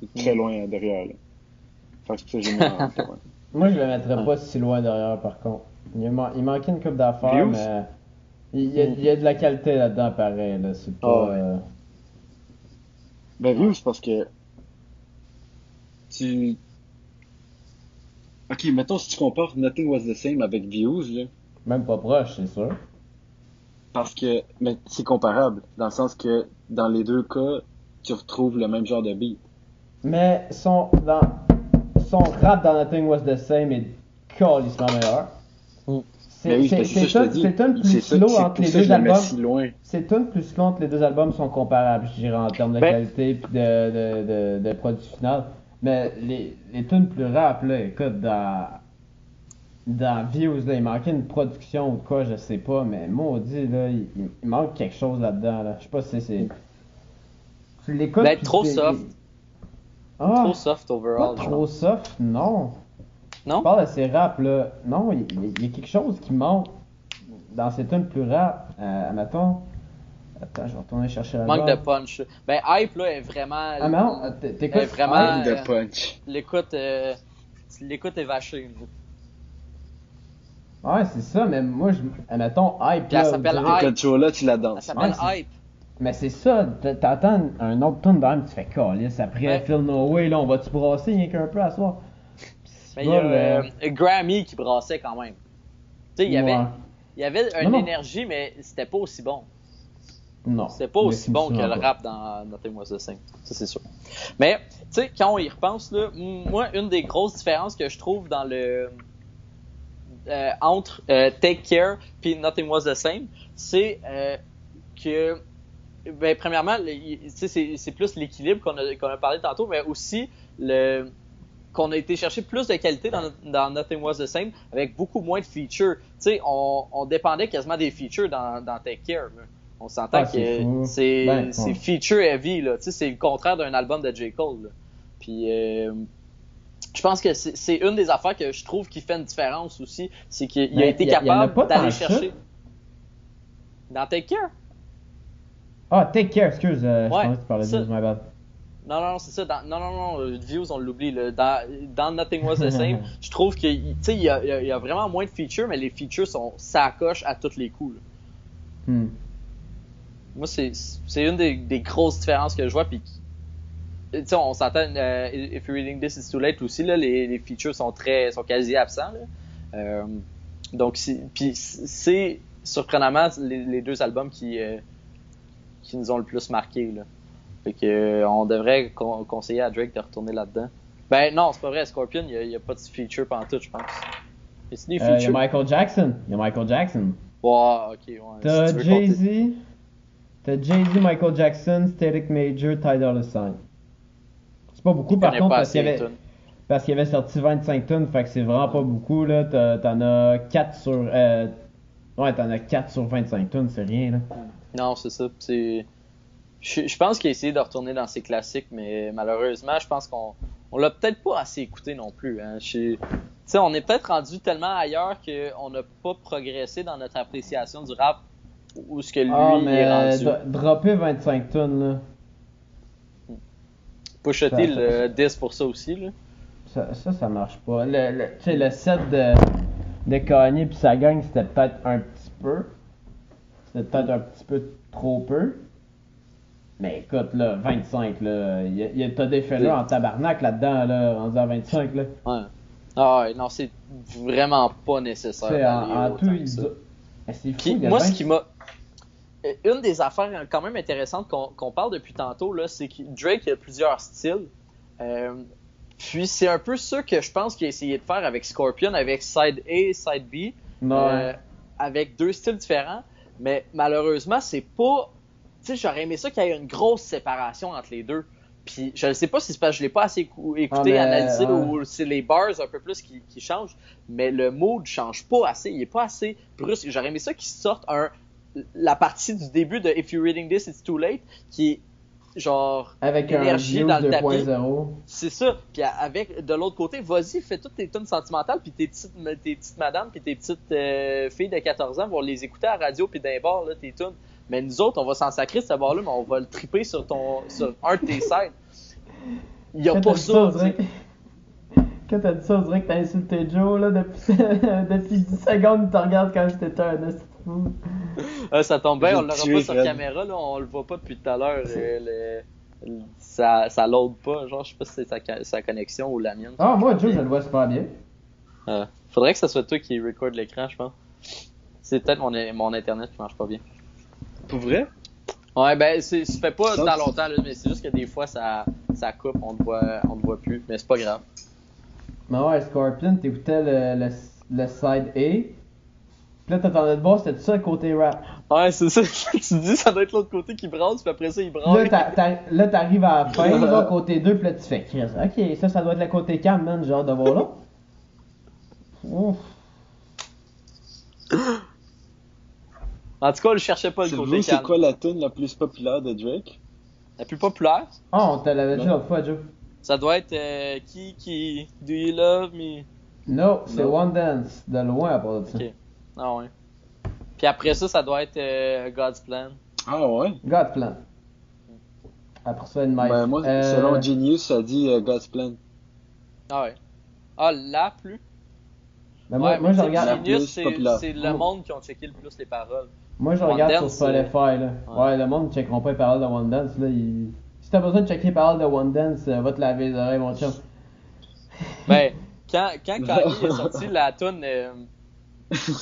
c'est très loin derrière. Là. Fait que ça que j'ai mis en. Moi, je le mettrais pas si loin derrière, par contre. Il, man- il manquait une coupe d'affaires, mais il y, a, il y a de la qualité là-dedans, pareil. Là. C'est pas. Ouais. Ben Views parce que tu... Ok, mettons si tu compares Nothing Was The Same avec Views, là, Même pas proche, c'est sûr. Parce que, mais c'est comparable, dans le sens que dans les deux cas, tu retrouves le même genre de beat. Mais son, dans, son rap dans Nothing Was the Same est calissement meilleur. Mm. C'est oui, ben, c'est une C'est plus slow entre les deux albums. C'est une plus slow entre les deux albums sont comparables, je dirais, en termes de Ben- qualité puis de, de, de, de produit final. Mais les, les tunes plus rap, là, écoute, dans, dans Views, là, il manquait une production ou quoi, je sais pas, mais maudit, là, il, il manque quelque chose là-dedans, là. Je sais pas si c'est. Tu l'écoutes. Ben, trop soft. Ah, Trop soft overall. trop soft, non. Non? Je parle de ces raps là. Non, il y, a quelque chose qui manque dans ces tunes plus rap. Euh, mettons. Attends, je vais retourner chercher la Manque de punch. Ben, Hype, là, est vraiment. Ah non, t- t'écoutes. Vraiment- Ah, Manque euh, de punch. L'écoute, euh, l'écoute est vachée. Ouais, c'est ça, mais moi, je. Admettons, hype. Puis elle là, s'appelle Hype. Controller, tu la Ça danses. s'appelle Ouais, c'est- Hype. Mais c'est ça, t'entends un autre tune de même, tu fais calice. Après, Ouais. Phil No Way, là, on va-tu brasser rien qu'un peu à soir? Mais il y a euh, Grammy qui brassait quand même. Tu sais, il y avait, il y avait une Non, non. énergie, mais c'était pas aussi bon. Non. C'était pas aussi bon que le rap dans Nothing Was the Same. Ça, c'est sûr. Mais, tu sais, quand on y repense, là, moi, une des grosses différences que je trouve dans le. euh, entre euh, Take Care puis Nothing Was the Same, c'est euh, que ben, premièrement, c'est c'est plus l'équilibre qu'on a, qu'on a parlé tantôt, mais aussi le qu'on a été chercher plus de qualité dans, dans Nothing Was the Same avec beaucoup moins de features. Tu sais, on, on dépendait quasiment des features dans, dans Take Care. là. On s'entend Ah, que c'est Ben, c'est ouais. feature heavy. là. Tu sais, c'est le contraire d'un album de J. Cole. là. Puis euh, je pense que c'est une des affaires que je trouve qui fait une différence aussi. C'est qu'il il a Mais été y capable d'aller chercher. Dans Take Care? Ah, Take Care, excuse, euh, je pensais que tu parlais de my bad. Non, non, non, c'est ça. Dans, non, non, non, euh, Views, on l'oublie. Dans, dans Nothing Was the Same, je trouve que, tu sais, il y y y a vraiment moins de features, mais les features sont sacoches à tous les coups. Hmm. Moi, c'est c'est une des, des grosses différences que je vois. Puis, tu sais, on s'entend, euh, If You're Reading This, It's Too Late aussi, là, les, les features sont très, sont quasi absents. Là. Euh, donc, c'est- puis c'est surprenamment les, les deux albums qui, euh, qui nous ont le plus marqué. Là. Fait que, euh, on devrait con- conseiller à Drake de retourner là-dedans. Ben non, c'est pas vrai, Scorpion, il y a, pas de feature pantoute, je pense. Euh, Il y a? Michael Jackson. Il y a Michael Jackson. Ouais, ok, ouais. T'as si. Jay-Z. T'as Jay-Z, Michael Jackson, Static Major, Ty Dolla Sign. C'est pas beaucoup Je par contre parce qu'il y avait, parce qu'il y avait sorti 25 tonnes, fait que c'est vraiment pas beaucoup là. T'en as 4 sur. Euh, ouais, t'en as 4 sur 25 tonnes, c'est rien là. Non, c'est ça. C'est... Je, je pense qu'il a essayé de retourner dans ses classiques, mais malheureusement, je pense qu'on on l'a peut-être pas assez écouté non plus. Hein. Je- on est peut-être rendu tellement ailleurs qu'on n'a pas progressé dans notre appréciation du rap où ce que lui Ah, est mais rendu. dro- dropper 25 tonnes là. T ça- le 10 pour ça aussi. Là. Ça, ça, ça marche pas. Le, le, tu sais, le set de, de Kanye puis sa gang, c'était peut-être un petit peu. C'était peut-être un petit peu trop peu. Mais écoute, là, 25, là, y a, y a- t'as des fellers en tabarnak là-dedans, là, rendu à 25, là. Ouais. Ah ouais, non, c'est vraiment pas nécessaire. en, tout, que il ça. dit- Mais c'est fou, Puis il y a moi, 20 ce qui m'a. Euh, Une des affaires quand même intéressantes qu'on qu'on parle depuis tantôt, là, c'est que Drake a plusieurs styles. Euh, puis c'est un peu ça que je pense qu'il a essayé de faire avec Scorpion, avec Side A et Side B, Non, euh, avec deux styles différents. Mais malheureusement, c'est pas. Tu sais, j'aurais aimé ça qu'il y ait une grosse séparation entre les deux. Puis je ne sais pas si c'est parce que je l'ai pas assez écou- écouté, mais, analysé, ou c'est les bars un peu plus qui, qui changent, mais le mood change pas assez. Il est pas assez brusque. J'aurais aimé ça qu'il sorte un la partie du début de If You're Reading This, It's Too Late, qui est genre avec un énergie Views dans le tapis. 2.0. C'est ça. Puis avec de l'autre côté, vas-y, fais toutes tes tunes sentimentales, puis tes petites, tes petites madames, puis tes petites euh, filles de 14 ans vont les écouter à la radio, puis d'un bar, là, tes tunes. Mais nous autres, on va s'en sacrer ce bar-là, mais on va le triper sur ton, sur un de tes sites. Il y a Quand pas ça. que- Quand t'as dit ça, on dirait que t'as insulté Joe, là, depuis, depuis 10 secondes, il te regarde quand j'étais un. Ah, ça tombe bien, on l'aura pas sur Fred. caméra, là, on le voit pas depuis tout à l'heure. euh, le- ça, ça load pas, genre, je sais pas si c'est sa, ca- sa connexion ou la mienne. Ah, moi, Joe, je le vois super bien. Ah. Faudrait que ça soit toi qui record l'écran, je pense. C'est peut-être mon, mon internet qui marche pas bien. Pour vrai? Ouais, ben, c'est, ça fait pas tant longtemps, là, mais c'est juste que des fois, ça, ça coupe, on te voit, on te voit plus, mais c'est pas grave. Mais ouais, Scorpion, t'écoutais le, le, le side A. Puis là, t'attendais de voir, c'était ça le côté rap? Ouais, c'est ça, tu dis, ça doit être l'autre côté qui brasse, puis après ça, il Là, brasse. là, t'arrives à la fin, là, côté 2, puis là, tu fais Chris. Ok, ça, ça doit être le côté cam, man, genre de voir là. Ouf. En tout cas, on le cherchait pas le côté c'est quoi la tune la plus populaire de Drake? La plus populaire, Ah, on te l'avait dit l'autre fois, Joe. ça doit être euh, qui, qui, Do You Love Me? No, c'est Non. One Dance, de loin à part de ça. Ok. Ah ouais. Puis après ça, ça doit être euh, God's Plan. Ah ouais? God Plan. Après ça, une mic. Ben, moi, Euh, selon Genius, ça dit euh, God's Plan. Ah ouais. Ah, la plus? ben, moi, ouais, moi, je regarde, La Genius, c'est le monde qui ont checké le plus les paroles. Moi, je regarde Dance, sur Spotify, là. Ouais. Ouais, le monde ne checkeront pas les paroles de One Dance, là. il- Si t'as besoin de checker les paroles de One Dance, euh, va te laver les oreilles, mon chum. Ben, quand, quand Kanye est sorti la tune, euh,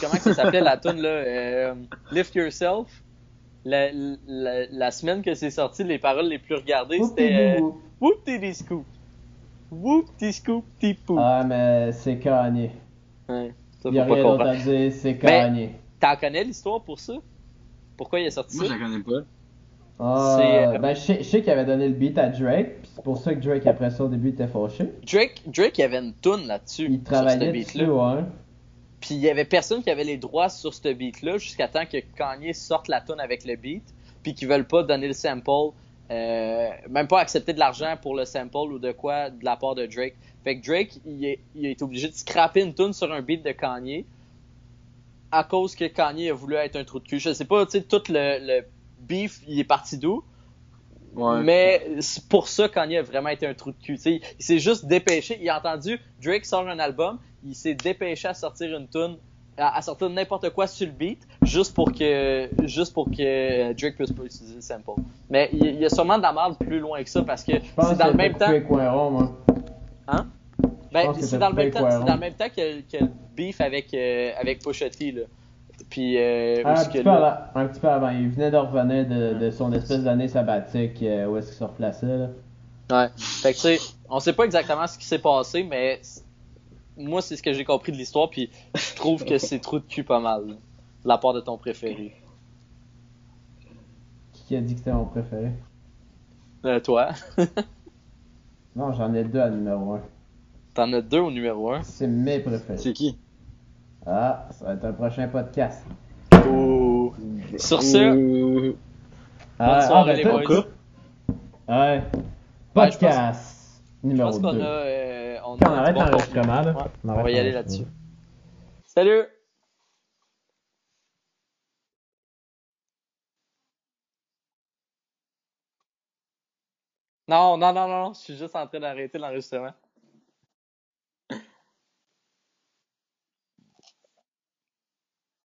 comment ça s'appelait la tune là, euh, Lift Yourself, la, la, la semaine que c'est sorti, les paroles les plus regardées, c'était euh. Whoop Diddy Scoop. Whoop Diddy Scoop. Ah, mais c'est Kanye. Ouais, ça Il y a rien d'autre à dire, c'est Mais- Kanye. T'en connais l'histoire pour ça? Pourquoi il est sorti Moi, ça? je la connais pas. Ah, euh, ben, je sais, je sais qu'il avait donné le beat à Drake, puis c'est pour ça que Drake, après ça, au début, était fâché. Drake, Drake, il y avait une toune là-dessus. Il sur ce travaillait beat-là. dessus, ouais. Puis il y avait personne qui avait les droits sur ce beat-là jusqu'à temps que Kanye sorte la tune avec le beat, puis qu'ils veulent pas donner le sample, euh, même pas accepter de l'argent pour le sample ou de quoi de la part de Drake. Fait que Drake, il est, il est obligé de scraper une tune sur un beat de Kanye à cause que Kanye a voulu être un trou de cul. Je sais pas, tu sais, tout le, le beef, il est parti d'où? Ouais. Mais c'est pour ça Kanye a vraiment été un trou de cul. tu sais. Il s'est juste dépêché. Il a entendu Drake sort un album. Il s'est dépêché à sortir une tune, à, à sortir n'importe quoi sur le beat, juste pour que, juste pour que Drake puisse pas utiliser le sample. Mais il, il y a sûrement de la merde plus loin que ça parce que Je pense c'est dans le même temps. coupé coin rond, moi. Hein? Ben, c'est dans le même temps, Poiron. c'est dans le même temps que, que le beef avec, euh, avec T, là. Puis, euh, Ah, un, petit peu là- avant, un petit peu avant. Il venait de revenir de, de son espèce d'année sabbatique euh, où est-ce qu'il se replaçait. Là. Ouais. Fait que, tu sais, on sait pas exactement ce qui s'est passé, mais moi, c'est ce que j'ai compris de l'histoire, puis je trouve que c'est trou de cul pas mal, là, de la part de ton préféré. Qui a dit que c'était mon préféré? Euh, toi, Non, j'en ai deux à numéro 1. T'en as deux au numéro un. C'est mes préférés. C'est qui? Ah, ça va être un prochain podcast. Oh. Sur ce, Ouh. Ah, soirée, les toi- boys. Ouais. Ouais, je Podcast je numéro pense 2. qu'on a, euh, on arrête bon l'enregistrement, là. contenu. Ouais, On on va y aller là-dessus. Salut! Non, non, non, non, je suis juste en train d'arrêter l'enregistrement.